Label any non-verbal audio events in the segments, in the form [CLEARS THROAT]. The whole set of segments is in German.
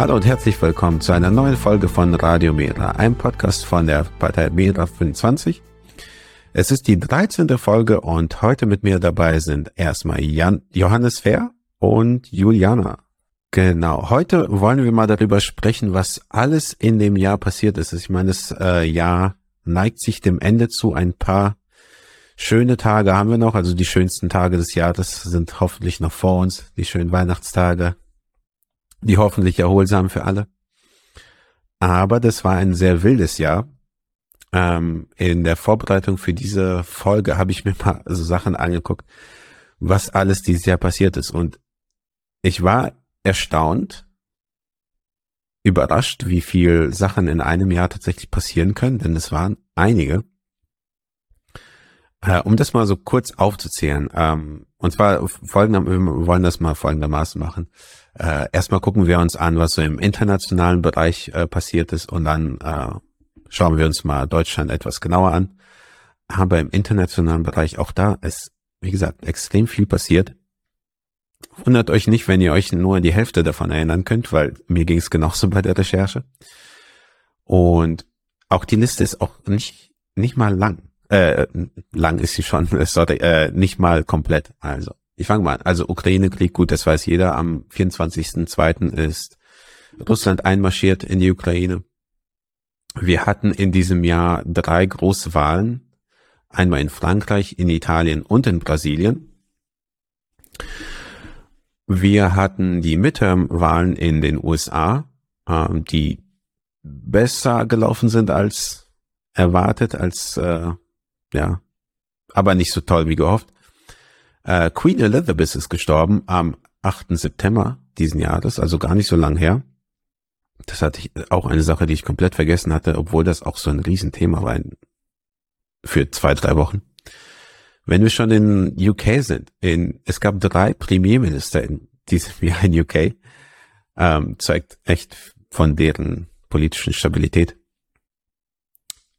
Hallo und herzlich willkommen zu einer neuen Folge von Radio Mera, einem Podcast von der Partei Mera 25. Es ist die 13. Folge und heute mit mir dabei sind erstmal Jan, Johannes Fehr und Juliana. Genau, heute wollen wir mal darüber sprechen, was alles in dem Jahr passiert ist. Ich meine, das äh, Jahr neigt sich dem Ende zu. Ein paar schöne Tage haben wir noch, also die schönsten Tage des Jahres sind hoffentlich noch vor uns, die schönen Weihnachtstage, die hoffentlich erholsam für alle. Aber das war ein sehr wildes Jahr ähm, in der Vorbereitung für diese Folge habe ich mir mal so Sachen angeguckt, was alles dieses Jahr passiert ist. Und ich war erstaunt, überrascht, wie viel Sachen in einem Jahr tatsächlich passieren können, denn es waren einige. Äh, um das mal so kurz aufzuzählen, ähm, und zwar folgender, wir wollen das mal folgendermaßen machen. Äh, erstmal gucken wir uns an, was so im internationalen Bereich äh, passiert ist und dann äh, Schauen wir uns mal Deutschland etwas genauer an. Aber im internationalen Bereich auch da ist, wie gesagt, extrem viel passiert. Wundert euch nicht, wenn ihr euch nur die Hälfte davon erinnern könnt, weil mir ging es genauso bei der Recherche. Und auch die Liste ist auch nicht, nicht mal lang. Äh, lang ist sie schon, [LAUGHS] sorry, äh, nicht mal komplett. Also, ich fange mal an. Also Ukraine-Krieg, gut, das weiß jeder. Am 24.02. ist Russland einmarschiert in die Ukraine. Wir hatten in diesem Jahr drei große Wahlen. Einmal in Frankreich, in Italien und in Brasilien. Wir hatten die Midterm-Wahlen in den USA, ähm, die besser gelaufen sind als erwartet, als äh, ja, aber nicht so toll wie gehofft. Äh, Queen Elizabeth ist gestorben am 8. September diesen Jahres, also gar nicht so lang her. Das hatte ich auch eine Sache, die ich komplett vergessen hatte, obwohl das auch so ein Riesenthema war für zwei, drei Wochen. Wenn wir schon in UK sind, in, es gab drei Premierminister in diesem [LAUGHS] Jahr in UK, ähm, zeigt echt von deren politischen Stabilität.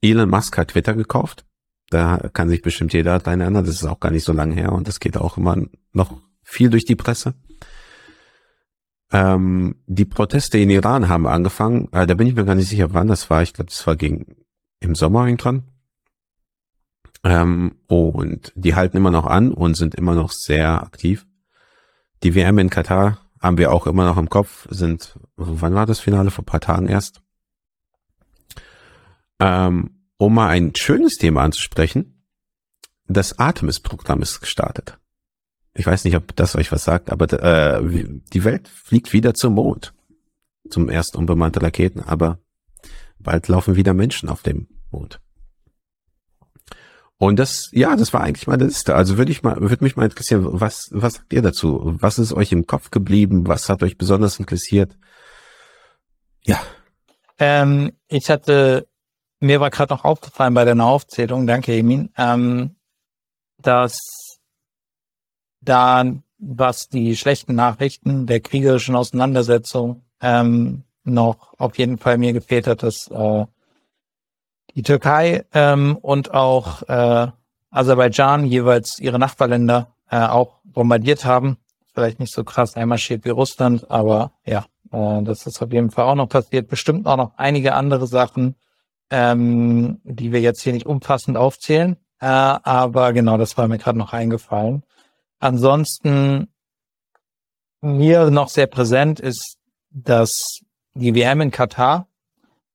Elon Musk hat Twitter gekauft. Da kann sich bestimmt jeder dran erinnern. Das ist auch gar nicht so lange her und das geht auch immer noch viel durch die Presse. Ähm, die Proteste in Iran haben angefangen. Äh, da bin ich mir gar nicht sicher, wann das war. Ich glaube, das war gegen im Sommer irgendwann. Ähm, und die halten immer noch an und sind immer noch sehr aktiv. Die WM in Katar haben wir auch immer noch im Kopf. Sind, wann war das Finale? Vor paar Tagen erst. Ähm, um mal ein schönes Thema anzusprechen. Das Artemis-Programm ist gestartet. Ich weiß nicht, ob das euch was sagt, aber äh, die Welt fliegt wieder zum Mond. Zum ersten unbemannte Raketen, aber bald laufen wieder Menschen auf dem Mond. Und das, ja, das war eigentlich meine Liste. Also würde ich mal, würde mich mal interessieren, was, was sagt ihr dazu? Was ist euch im Kopf geblieben? Was hat euch besonders interessiert? Ja. Ähm, ich hatte, mir war gerade noch aufgefallen bei deiner Aufzählung, danke Emin, ähm, dass da, was die schlechten Nachrichten der kriegerischen Auseinandersetzung ähm, noch auf jeden Fall mir gefehlt hat, dass äh, die Türkei ähm, und auch äh, Aserbaidschan jeweils ihre Nachbarländer äh, auch bombardiert haben. Vielleicht nicht so krass einmarschiert wie Russland, aber ja, äh, das ist auf jeden Fall auch noch passiert. Bestimmt auch noch einige andere Sachen, ähm, die wir jetzt hier nicht umfassend aufzählen. Äh, aber genau, das war mir gerade noch eingefallen. Ansonsten mir noch sehr präsent ist das die WM in Katar,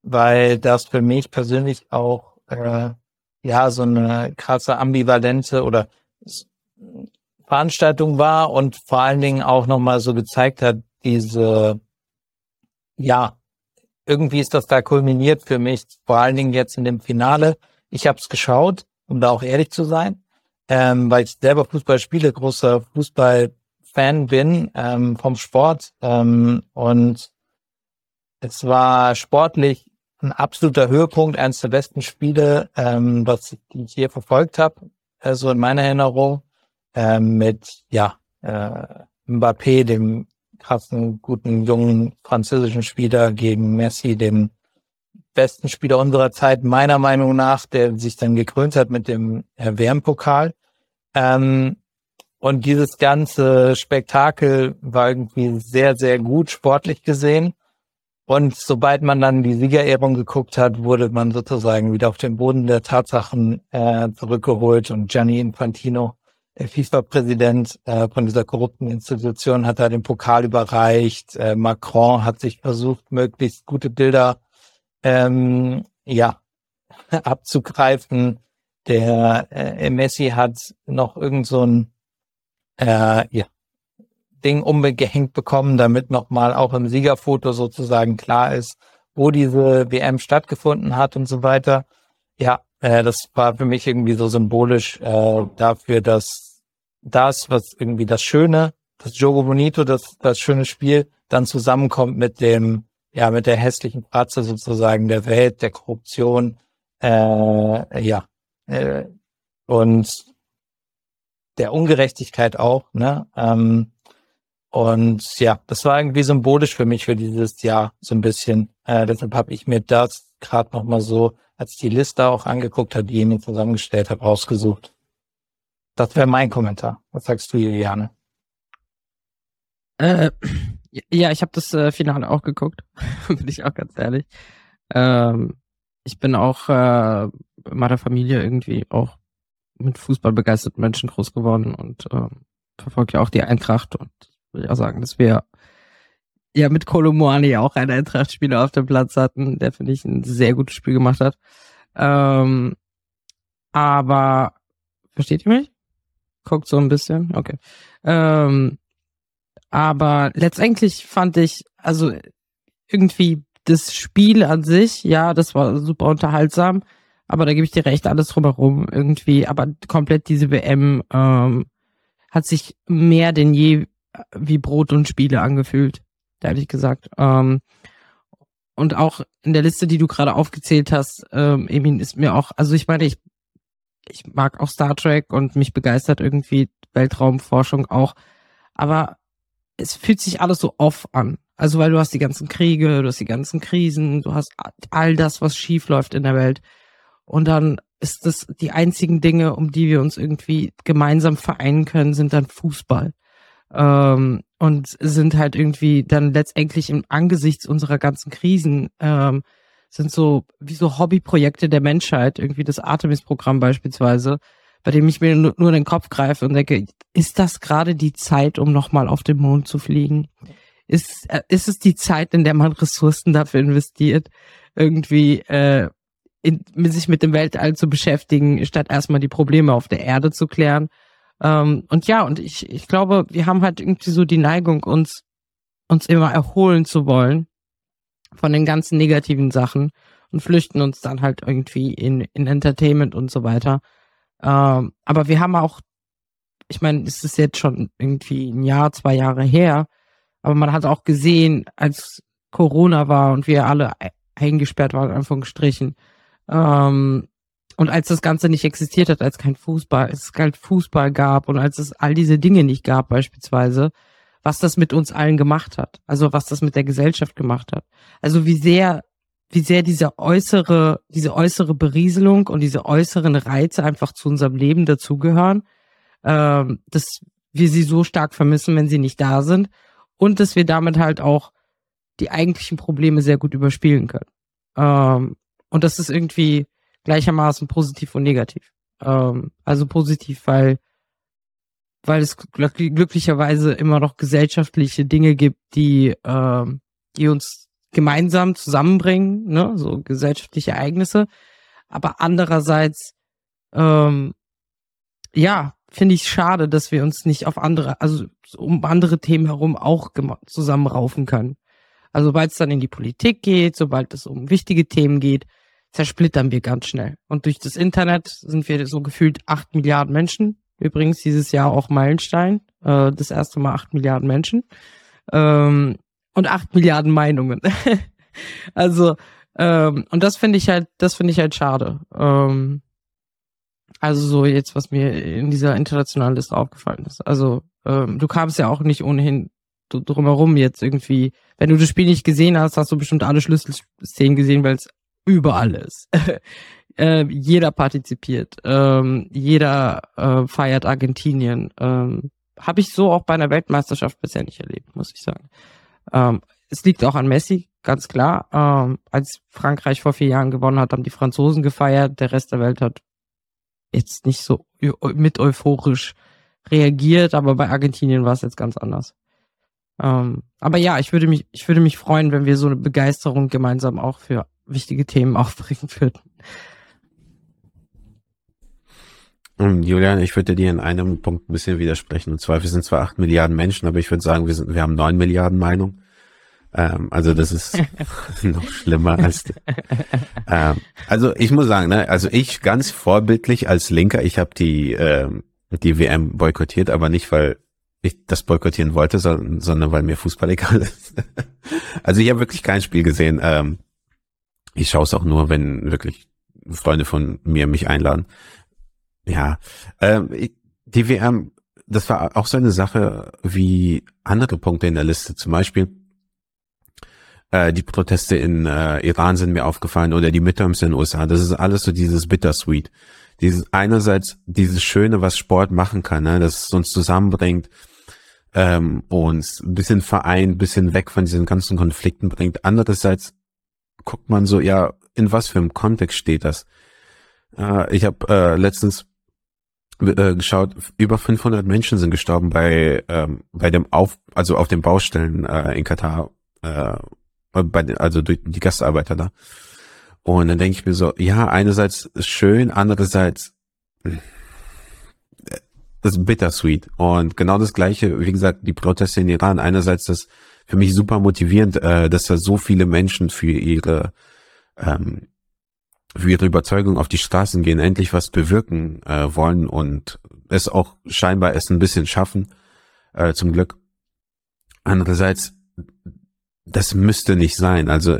weil das für mich persönlich auch äh, ja so eine krasse ambivalente oder Veranstaltung war und vor allen Dingen auch nochmal so gezeigt hat, diese, ja, irgendwie ist das da kulminiert für mich, vor allen Dingen jetzt in dem Finale. Ich habe es geschaut, um da auch ehrlich zu sein ähm, weil ich selber Fußball spiele, großer Fußballfan bin ähm, vom Sport ähm, und es war sportlich ein absoluter Höhepunkt, eines der besten Spiele, ähm, was ich, die ich hier verfolgt habe, also in meiner Erinnerung, ähm, mit ja äh, Mbappé, dem krassen, guten, jungen französischen Spieler gegen Messi, dem besten Spieler unserer Zeit, meiner Meinung nach, der sich dann gekrönt hat mit dem WM-Pokal. Ähm, und dieses ganze Spektakel war irgendwie sehr, sehr gut sportlich gesehen. Und sobald man dann die Siegerehrung geguckt hat, wurde man sozusagen wieder auf den Boden der Tatsachen äh, zurückgeholt und Gianni Infantino, der FIFA-Präsident äh, von dieser korrupten Institution, hat da den Pokal überreicht. Äh, Macron hat sich versucht, möglichst gute Bilder ähm, ja [LAUGHS] abzugreifen. Der äh, Messi hat noch irgend so ein äh, ja, Ding umgehängt bekommen, damit nochmal auch im Siegerfoto sozusagen klar ist, wo diese WM stattgefunden hat und so weiter. Ja, äh, das war für mich irgendwie so symbolisch äh, dafür, dass das, was irgendwie das Schöne, das Jogo Bonito, das, das schöne Spiel, dann zusammenkommt mit dem, ja, mit der hässlichen Fratze sozusagen der Welt, der Korruption, äh, ja, äh, und der Ungerechtigkeit auch, ne? Ähm, und ja, das war irgendwie symbolisch für mich für dieses Jahr so ein bisschen. Äh, deshalb habe ich mir das gerade noch mal so, als ich die Liste auch angeguckt habe, die ich mir zusammengestellt habe, rausgesucht. Das wäre mein Kommentar. Was sagst du, Juliane? Äh, [CLEARS THROAT] ja, ich habe das äh, Finale auch geguckt, [LAUGHS] bin ich auch ganz ehrlich. Ähm, ich bin auch äh, in meiner Familie irgendwie auch mit Fußball begeisterten Menschen groß geworden und ähm, verfolge ja auch die Eintracht und würde ich auch sagen, dass wir ja mit Kolomoani auch einen Eintracht-Spieler auf dem Platz hatten, der finde ich ein sehr gutes Spiel gemacht hat. Ähm, aber versteht ihr mich? Guckt so ein bisschen, okay. Ähm, aber letztendlich fand ich, also irgendwie das Spiel an sich, ja, das war super unterhaltsam, aber da gebe ich dir recht, alles drumherum irgendwie, aber komplett diese WM ähm, hat sich mehr denn je wie Brot und Spiele angefühlt, ehrlich gesagt. Ähm, und auch in der Liste, die du gerade aufgezählt hast, ähm, Emin, ist mir auch, also ich meine, ich, ich mag auch Star Trek und mich begeistert irgendwie Weltraumforschung auch, aber es fühlt sich alles so off an. Also weil du hast die ganzen Kriege, du hast die ganzen Krisen, du hast all das, was schief läuft in der Welt. Und dann ist das die einzigen Dinge, um die wir uns irgendwie gemeinsam vereinen können, sind dann Fußball ähm, und sind halt irgendwie dann letztendlich im Angesichts unserer ganzen Krisen ähm, sind so wie so Hobbyprojekte der Menschheit, irgendwie das Artemis-Programm beispielsweise, bei dem ich mir nur, nur den Kopf greife und denke, ist das gerade die Zeit, um nochmal auf den Mond zu fliegen? Ist, äh, ist es die Zeit, in der man Ressourcen dafür investiert, irgendwie äh, in, sich mit dem Weltall zu beschäftigen, statt erstmal die Probleme auf der Erde zu klären? Ähm, und ja, und ich, ich glaube, wir haben halt irgendwie so die Neigung, uns, uns immer erholen zu wollen von den ganzen negativen Sachen und flüchten uns dann halt irgendwie in, in Entertainment und so weiter. Ähm, aber wir haben auch, ich meine, es ist jetzt schon irgendwie ein Jahr, zwei Jahre her, aber man hat auch gesehen, als Corona war und wir alle eingesperrt waren, in Anführungsstrichen, ähm, und als das Ganze nicht existiert hat, als kein Fußball, es kein Fußball gab und als es all diese Dinge nicht gab beispielsweise, was das mit uns allen gemacht hat. Also was das mit der Gesellschaft gemacht hat. Also wie sehr, wie sehr diese äußere, diese äußere Berieselung und diese äußeren Reize einfach zu unserem Leben dazugehören, ähm, dass wir sie so stark vermissen, wenn sie nicht da sind und dass wir damit halt auch die eigentlichen Probleme sehr gut überspielen können. Ähm, und das ist irgendwie, gleichermaßen positiv und negativ. Ähm, also positiv, weil weil es glücklicherweise immer noch gesellschaftliche Dinge gibt, die ähm, die uns gemeinsam zusammenbringen, ne, so gesellschaftliche Ereignisse. Aber andererseits, ähm, ja, finde ich schade, dass wir uns nicht auf andere, also um andere Themen herum auch zusammenraufen können. Also sobald es dann in die Politik geht, sobald es um wichtige Themen geht, zersplittern wir ganz schnell. Und durch das Internet sind wir so gefühlt acht Milliarden Menschen. Übrigens dieses Jahr auch Meilenstein. Äh, das erste Mal acht Milliarden Menschen. Ähm, und acht Milliarden Meinungen. [LAUGHS] also, ähm, und das finde ich halt, das finde ich halt schade. Ähm, also so jetzt, was mir in dieser internationalen Liste aufgefallen ist. Also, ähm, du kamst ja auch nicht ohnehin drumherum jetzt irgendwie. Wenn du das Spiel nicht gesehen hast, hast du bestimmt alle Schlüsselszenen gesehen, weil es überall ist. [LAUGHS] äh, jeder partizipiert, ähm, jeder äh, feiert Argentinien. Ähm, Habe ich so auch bei einer Weltmeisterschaft bisher nicht erlebt, muss ich sagen. Ähm, es liegt auch an Messi, ganz klar. Ähm, als Frankreich vor vier Jahren gewonnen hat, haben die Franzosen gefeiert. Der Rest der Welt hat jetzt nicht so mit euphorisch reagiert, aber bei Argentinien war es jetzt ganz anders. Ähm, aber ja, ich würde mich, ich würde mich freuen, wenn wir so eine Begeisterung gemeinsam auch für wichtige Themen aufbringen würden. Ähm, Julian, ich würde dir in einem Punkt ein bisschen widersprechen. Und zwar, wir sind zwar acht Milliarden Menschen, aber ich würde sagen, wir sind, wir haben neun Milliarden Meinungen. Ähm, also das ist [LAUGHS] noch schlimmer als. Ähm, also ich muss sagen, ne, also ich ganz vorbildlich als Linker, ich habe die ähm, die WM boykottiert, aber nicht weil ich das boykottieren wollte, sondern, sondern weil mir Fußball [LAUGHS] egal ist. also ich habe wirklich kein Spiel gesehen. Ähm, ich schaue es auch nur, wenn wirklich Freunde von mir mich einladen. Ja, ähm, die WM, das war auch so eine Sache wie andere Punkte in der Liste. Zum Beispiel äh, die Proteste in äh, Iran sind mir aufgefallen oder die Midterms in den USA. Das ist alles so dieses Bittersweet. Dieses einerseits dieses Schöne, was Sport machen kann, ne, dass es uns zusammenbringt ähm, uns ein bisschen vereint, ein bisschen weg von diesen ganzen Konflikten bringt. Andererseits guckt man so, ja, in was für einem Kontext steht das? Äh, ich habe äh, letztens äh, geschaut, über 500 Menschen sind gestorben bei ähm, bei dem auf also auf den Baustellen äh, in Katar äh, bei also durch die Gastarbeiter da. Und dann denke ich mir so, ja, einerseits schön, andererseits hm, das ist bittersweet. Und genau das gleiche, wie gesagt, die Proteste in Iran. Einerseits das für mich super motivierend, äh, dass da so viele Menschen für ihre ähm, für ihre Überzeugung auf die Straßen gehen, endlich was bewirken äh, wollen und es auch scheinbar es ein bisschen schaffen, äh, zum Glück. Andererseits, das müsste nicht sein. Also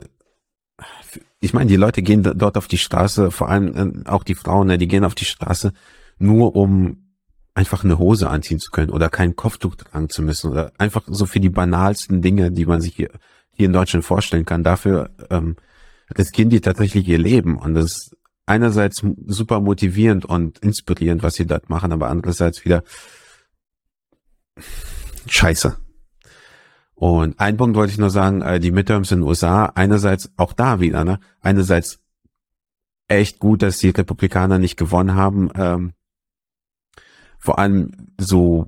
ich meine, die Leute gehen dort auf die Straße, vor allem äh, auch die Frauen, ne, die gehen auf die Straße nur um einfach eine Hose anziehen zu können oder kein Kopftuch tragen zu müssen oder einfach so für die banalsten Dinge, die man sich hier, hier in Deutschland vorstellen kann. Dafür ähm, riskieren die tatsächlich ihr Leben und das ist einerseits super motivierend und inspirierend, was sie dort machen, aber andererseits wieder scheiße. Und ein Punkt wollte ich nur sagen, äh, die Midterms in den USA, einerseits auch da wieder, ne? Einerseits echt gut, dass die Republikaner nicht gewonnen haben, ähm, vor allem so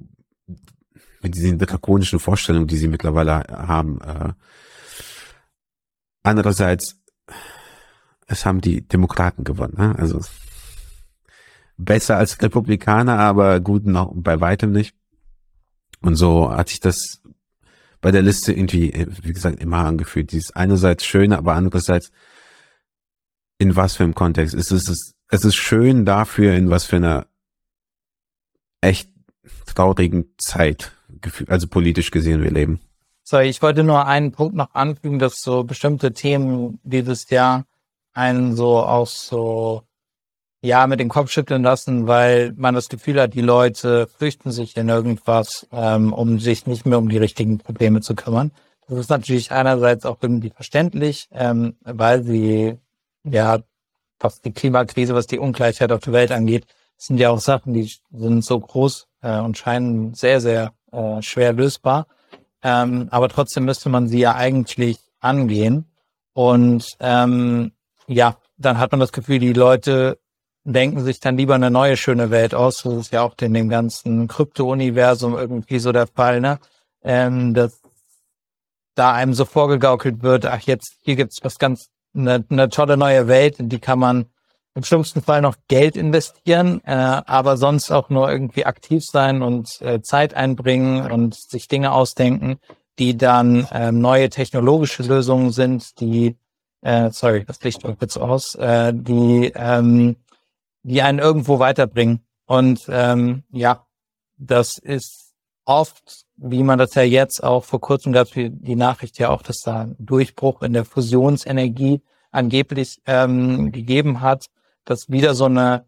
mit diesen drakonischen Vorstellungen, die sie mittlerweile haben. Äh, andererseits, es haben die Demokraten gewonnen. Ne? Also besser als Republikaner, aber gut noch bei weitem nicht. Und so hat sich das bei der Liste irgendwie, wie gesagt, immer angefühlt. Dieses einerseits schöne, aber andererseits in was für einem Kontext. Es ist, es ist schön dafür, in was für einer echt traurigen Zeit, also politisch gesehen, wir leben. So, ich wollte nur einen Punkt noch anfügen, dass so bestimmte Themen dieses Jahr einen so auch so, ja, mit dem Kopf schütteln lassen, weil man das Gefühl hat, die Leute flüchten sich in irgendwas, ähm, um sich nicht mehr um die richtigen Probleme zu kümmern. Das ist natürlich einerseits auch irgendwie verständlich, ähm, weil sie, ja, was die Klimakrise, was die Ungleichheit auf der Welt angeht, sind ja auch Sachen, die sind so groß äh, und scheinen sehr, sehr äh, schwer lösbar. Ähm, aber trotzdem müsste man sie ja eigentlich angehen. Und ähm, ja, dann hat man das Gefühl, die Leute denken sich dann lieber eine neue schöne Welt aus. Das ist ja auch in dem ganzen Krypto-Universum irgendwie so der Fall, ne? Ähm, dass da einem so vorgegaukelt wird, ach jetzt, hier gibt's was ganz, eine, eine tolle neue Welt, in die kann man im schlimmsten Fall noch Geld investieren, äh, aber sonst auch nur irgendwie aktiv sein und äh, Zeit einbringen und sich Dinge ausdenken, die dann äh, neue technologische Lösungen sind, die, äh, sorry, das Licht drückt jetzt aus, äh, die, ähm, die einen irgendwo weiterbringen. Und ähm, ja, das ist oft, wie man das ja jetzt auch vor kurzem gab, die Nachricht ja auch, dass da ein Durchbruch in der Fusionsenergie angeblich ähm, gegeben hat das wieder so eine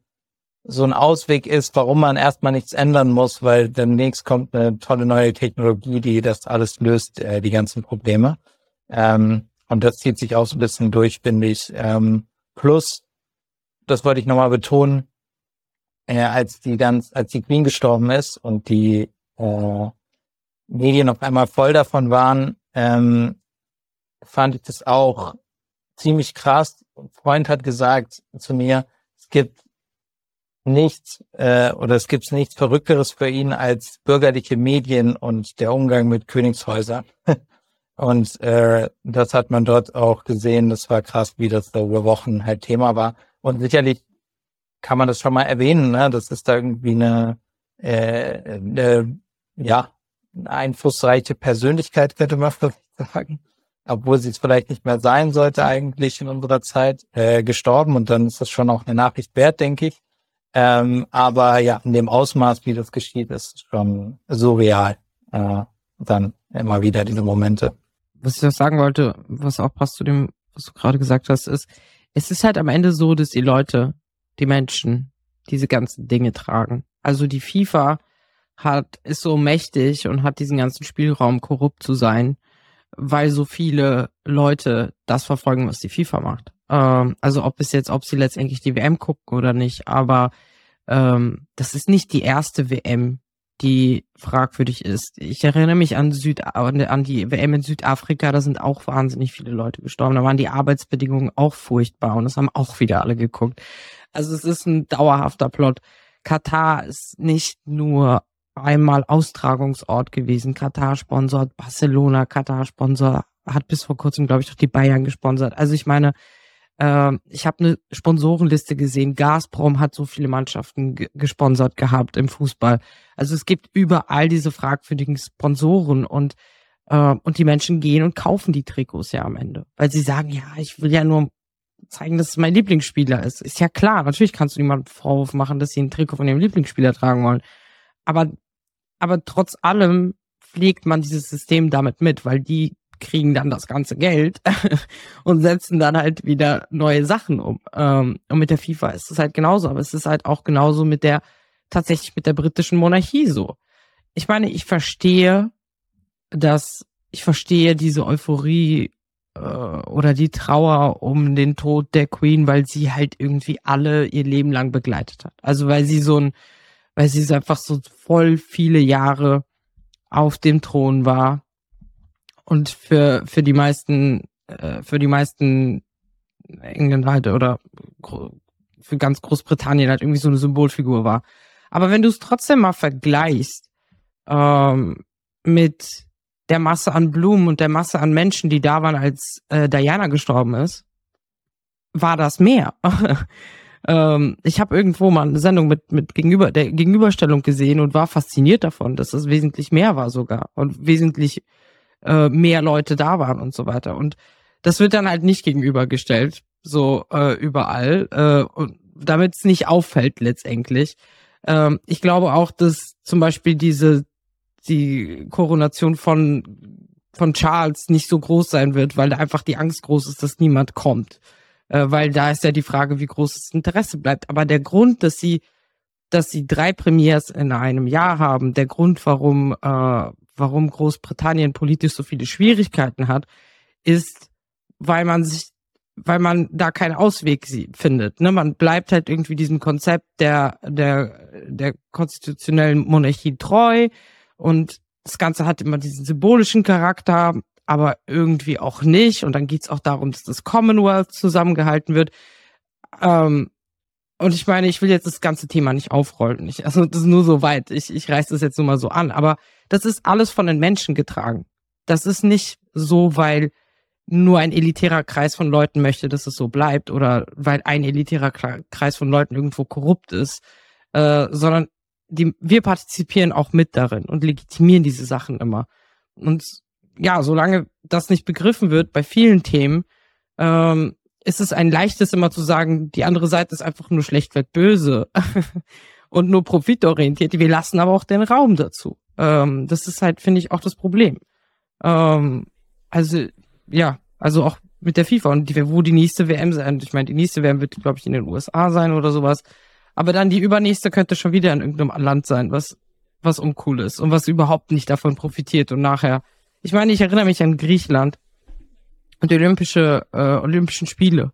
so ein Ausweg ist, warum man erstmal nichts ändern muss, weil demnächst kommt eine tolle neue Technologie, die das alles löst, äh, die ganzen Probleme. Ähm, und das zieht sich auch so ein bisschen durch, finde ich. Ähm, plus, das wollte ich nochmal betonen, äh, als die ganz, als die Queen gestorben ist und die äh, Medien auf einmal voll davon waren, ähm, fand ich das auch ziemlich krass. Ein Freund hat gesagt zu mir, es gibt nichts äh, oder es gibt nichts Verrückteres für ihn als bürgerliche Medien und der Umgang mit Königshäusern. [LAUGHS] und äh, das hat man dort auch gesehen. Das war krass, wie das da über Wochen halt Thema war. Und sicherlich kann man das schon mal erwähnen. Ne? Das ist da irgendwie eine, äh, eine ja einflussreiche Persönlichkeit, könnte man [LAUGHS] sagen obwohl sie es vielleicht nicht mehr sein sollte eigentlich in unserer Zeit, äh, gestorben und dann ist das schon auch eine Nachricht wert, denke ich. Ähm, aber ja, in dem Ausmaß, wie das geschieht, ist schon surreal. Äh, dann immer wieder diese Momente. Was ich noch sagen wollte, was auch passt zu dem, was du gerade gesagt hast, ist, es ist halt am Ende so, dass die Leute, die Menschen, diese ganzen Dinge tragen. Also die FIFA hat, ist so mächtig und hat diesen ganzen Spielraum, korrupt zu sein weil so viele Leute das verfolgen, was die FIFA macht. Ähm, also ob es jetzt, ob sie letztendlich die WM gucken oder nicht, aber ähm, das ist nicht die erste WM, die fragwürdig ist. Ich erinnere mich an, Süd an die WM in Südafrika, da sind auch wahnsinnig viele Leute gestorben. Da waren die Arbeitsbedingungen auch furchtbar und das haben auch wieder alle geguckt. Also es ist ein dauerhafter Plot. Katar ist nicht nur einmal Austragungsort gewesen. Katar sponsort Barcelona, Katar sponsor hat bis vor kurzem, glaube ich, auch die Bayern gesponsert. Also ich meine, ich habe eine Sponsorenliste gesehen. Gazprom hat so viele Mannschaften gesponsert gehabt im Fußball. Also es gibt überall diese fragwürdigen Sponsoren und äh, und die Menschen gehen und kaufen die Trikots ja am Ende, weil sie sagen, ja, ich will ja nur zeigen, dass es mein Lieblingsspieler ist. Ist ja klar, natürlich kannst du niemandem Vorwurf machen, dass sie ein Trikot von ihrem Lieblingsspieler tragen wollen. Aber aber trotz allem pflegt man dieses System damit mit, weil die kriegen dann das ganze Geld [LAUGHS] und setzen dann halt wieder neue Sachen um. Ähm, und mit der FIFA ist es halt genauso, aber es ist halt auch genauso mit der, tatsächlich mit der britischen Monarchie so. Ich meine, ich verstehe, dass, ich verstehe diese Euphorie äh, oder die Trauer um den Tod der Queen, weil sie halt irgendwie alle ihr Leben lang begleitet hat. Also weil sie so ein, weil sie einfach so voll viele Jahre auf dem Thron war und für für die meisten äh, für die meisten Engländer halt oder für ganz Großbritannien halt irgendwie so eine Symbolfigur war. Aber wenn du es trotzdem mal vergleichst ähm, mit der Masse an Blumen und der Masse an Menschen, die da waren, als äh, Diana gestorben ist, war das mehr. [LAUGHS] Ähm, ich habe irgendwo mal eine Sendung mit, mit Gegenüber, der Gegenüberstellung gesehen und war fasziniert davon, dass es wesentlich mehr war sogar und wesentlich äh, mehr Leute da waren und so weiter. Und das wird dann halt nicht gegenübergestellt, so äh, überall, äh, und damit es nicht auffällt letztendlich. Ähm, ich glaube auch, dass zum Beispiel diese die Koronation von von Charles nicht so groß sein wird, weil da einfach die Angst groß ist, dass niemand kommt äh, weil da ist ja die Frage, wie groß das Interesse bleibt. Aber der Grund, dass sie, dass sie drei Premiers in einem Jahr haben, der Grund, warum, äh, warum Großbritannien politisch so viele Schwierigkeiten hat, ist, weil man sich, weil man da keinen Ausweg findet. Ne? Man bleibt halt irgendwie diesem Konzept der, der, der konstitutionellen Monarchie treu und das Ganze hat immer diesen symbolischen Charakter aber irgendwie auch nicht. Und dann geht's auch darum, dass das Commonwealth zusammengehalten wird. Ähm, und ich meine, ich will jetzt das ganze Thema nicht aufrollen. Ich, also das ist nur so weit. Ich, ich reiß das jetzt nur mal so an. Aber das ist alles von den Menschen getragen. Das ist nicht so, weil nur ein elitärer Kreis von Leuten möchte, dass es so bleibt oder weil ein elitärer Kreis von Leuten irgendwo korrupt ist, äh, sondern die, wir partizipieren auch mit darin und legitimieren diese Sachen immer. Und ja, solange das nicht begriffen wird bei vielen Themen, ähm, ist es ein leichtes immer zu sagen, die andere Seite ist einfach nur schlechtweg böse [LAUGHS] und nur profitorientiert. Wir lassen aber auch den Raum dazu. Ähm, das ist halt, finde ich, auch das Problem. Ähm, also, ja, also auch mit der FIFA und die, wo die nächste WM sein. Ich meine, die nächste WM wird, glaube ich, in den USA sein oder sowas. Aber dann die übernächste könnte schon wieder in irgendeinem Land sein, was, was uncool ist und was überhaupt nicht davon profitiert und nachher ich meine, ich erinnere mich an Griechenland und die Olympische, äh, Olympischen Spiele.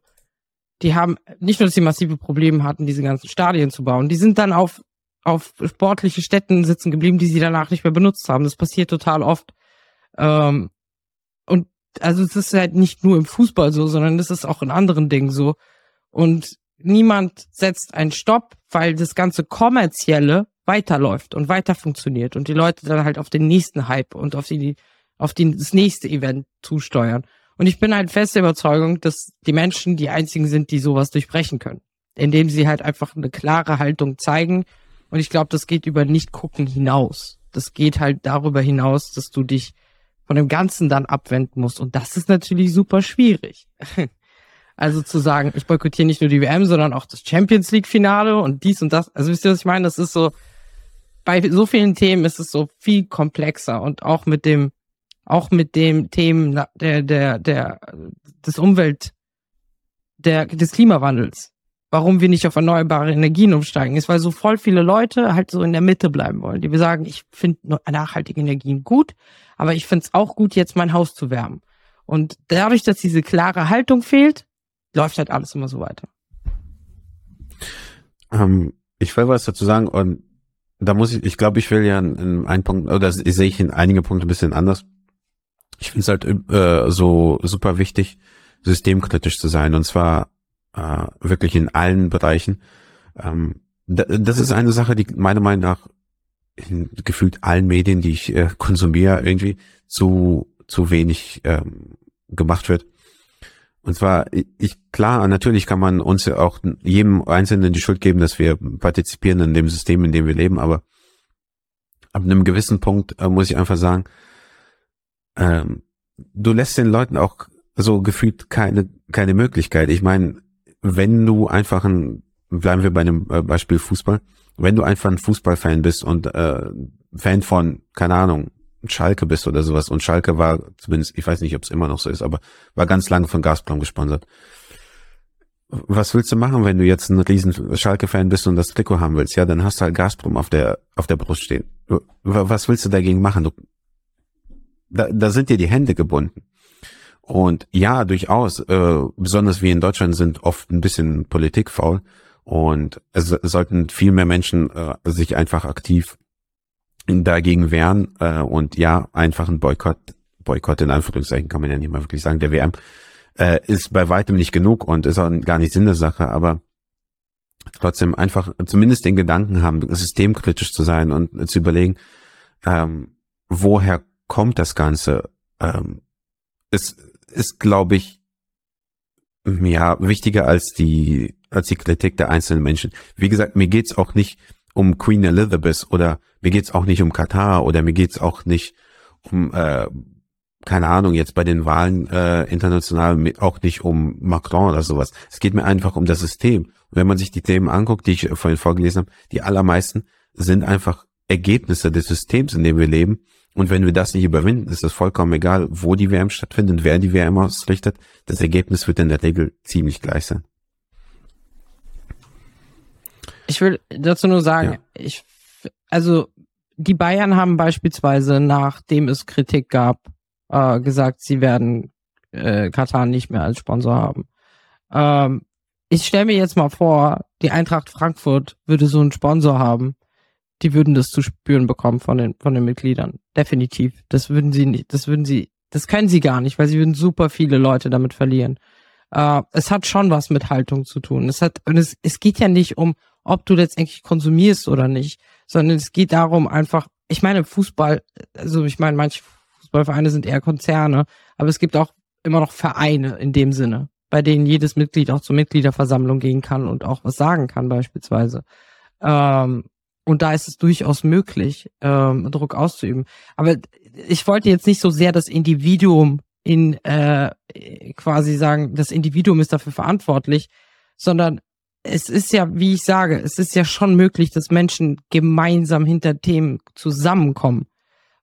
Die haben nicht nur, dass sie massive Probleme hatten, diese ganzen Stadien zu bauen, die sind dann auf, auf sportliche Städten sitzen geblieben, die sie danach nicht mehr benutzt haben. Das passiert total oft. Ähm, und also es ist halt nicht nur im Fußball so, sondern es ist auch in anderen Dingen so. Und niemand setzt einen Stopp, weil das ganze kommerzielle weiterläuft und weiter funktioniert und die Leute dann halt auf den nächsten Hype und auf die auf die, das nächste Event zusteuern. Und ich bin halt feste Überzeugung, dass die Menschen die einzigen sind, die sowas durchbrechen können, indem sie halt einfach eine klare Haltung zeigen. Und ich glaube, das geht über nicht gucken hinaus. Das geht halt darüber hinaus, dass du dich von dem Ganzen dann abwenden musst. Und das ist natürlich super schwierig. [LAUGHS] Also zu sagen, ich boykottiere nicht nur die WM, sondern auch das Champions League Finale und dies und das. Also wisst ihr, was ich meine? Das ist so, bei so vielen Themen ist es so viel komplexer und auch mit dem, auch mit dem Themen der, der, der, des Umwelt, der, des Klimawandels. Warum wir nicht auf erneuerbare Energien umsteigen, ist, weil so voll viele Leute halt so in der Mitte bleiben wollen. Die wir sagen, ich finde nachhaltige Energien gut, aber ich finde es auch gut, jetzt mein Haus zu wärmen. Und dadurch, dass diese klare Haltung fehlt, läuft halt alles immer so weiter. Ähm, ich will was dazu sagen und da muss ich, ich glaube, ich will ja in, in einen Punkt, oder sehe ich in einige Punkte ein bisschen anders. Ich finde es halt äh, so super wichtig, systemkritisch zu sein und zwar äh, wirklich in allen Bereichen. Ähm, das ist eine Sache, die meiner Meinung nach in gefühlt allen Medien, die ich äh, konsumiere, irgendwie zu zu wenig ähm, gemacht wird. Und zwar, ich, klar, natürlich kann man uns ja auch jedem Einzelnen die Schuld geben, dass wir partizipieren in dem System, in dem wir leben, aber ab einem gewissen Punkt äh, muss ich einfach sagen, ähm, du lässt den Leuten auch so gefühlt keine, keine Möglichkeit. Ich meine, wenn du einfach ein, bleiben wir bei einem äh, Beispiel Fußball, wenn du einfach ein Fußballfan bist und äh, Fan von, keine Ahnung, Schalke bist oder sowas. Und Schalke war zumindest, ich weiß nicht, ob es immer noch so ist, aber war ganz lange von Gazprom gesponsert. Was willst du machen, wenn du jetzt ein riesen Schalke-Fan bist und das Trikot haben willst? Ja, dann hast du halt Gazprom auf der, auf der Brust stehen. Was willst du dagegen machen? Du, da, da sind dir die Hände gebunden. Und ja, durchaus, äh, besonders wir in Deutschland sind oft ein bisschen politikfaul und es, sollten viel mehr Menschen äh, sich einfach aktiv dagegen wehren äh, und ja, einfach ein Boykott, Boykott in Anführungszeichen kann man ja nicht mal wirklich sagen, der WM, äh, ist bei weitem nicht genug und ist auch gar nicht Sinn der Sache, aber trotzdem einfach zumindest den Gedanken haben, systemkritisch zu sein und zu überlegen, ähm, woher kommt das Ganze? Ähm, es ist, glaube ich, ja, wichtiger als die, als die Kritik der einzelnen Menschen. Wie gesagt, mir geht's auch nicht um Queen Elizabeth oder mir geht's auch nicht um Katar oder mir geht's auch nicht um, äh, keine Ahnung, jetzt bei den Wahlen äh, international auch nicht um Macron oder sowas. Es geht mir einfach um das System. Und wenn man sich die Themen anguckt, die ich vorhin vorgelesen habe, die allermeisten sind einfach Ergebnisse des Systems, in dem wir leben. Und wenn wir das nicht überwinden, ist es vollkommen egal, wo die WM stattfindet, wer die WM ausrichtet. Das Ergebnis wird in der Regel ziemlich gleich sein. Ich will dazu nur sagen, ja. ich, also die Bayern haben beispielsweise, nachdem es Kritik gab, äh, gesagt, sie werden äh, Katar nicht mehr als Sponsor haben. Ähm, ich stelle mir jetzt mal vor, die Eintracht Frankfurt würde so einen Sponsor haben. Die würden das zu spüren bekommen von den, von den Mitgliedern. Definitiv. Das würden sie nicht, das würden sie, das können sie gar nicht, weil sie würden super viele Leute damit verlieren. Äh, es hat schon was mit Haltung zu tun. Es hat, und es, es geht ja nicht um, ob du letztendlich konsumierst oder nicht, sondern es geht darum einfach, ich meine, Fußball, also ich meine, manche Fußballvereine sind eher Konzerne, aber es gibt auch immer noch Vereine in dem Sinne, bei denen jedes Mitglied auch zur Mitgliederversammlung gehen kann und auch was sagen kann beispielsweise. Ähm, und da ist es durchaus möglich, ähm, Druck auszuüben. Aber ich wollte jetzt nicht so sehr das Individuum in äh, quasi sagen, das Individuum ist dafür verantwortlich, sondern es ist ja, wie ich sage, es ist ja schon möglich, dass Menschen gemeinsam hinter Themen zusammenkommen.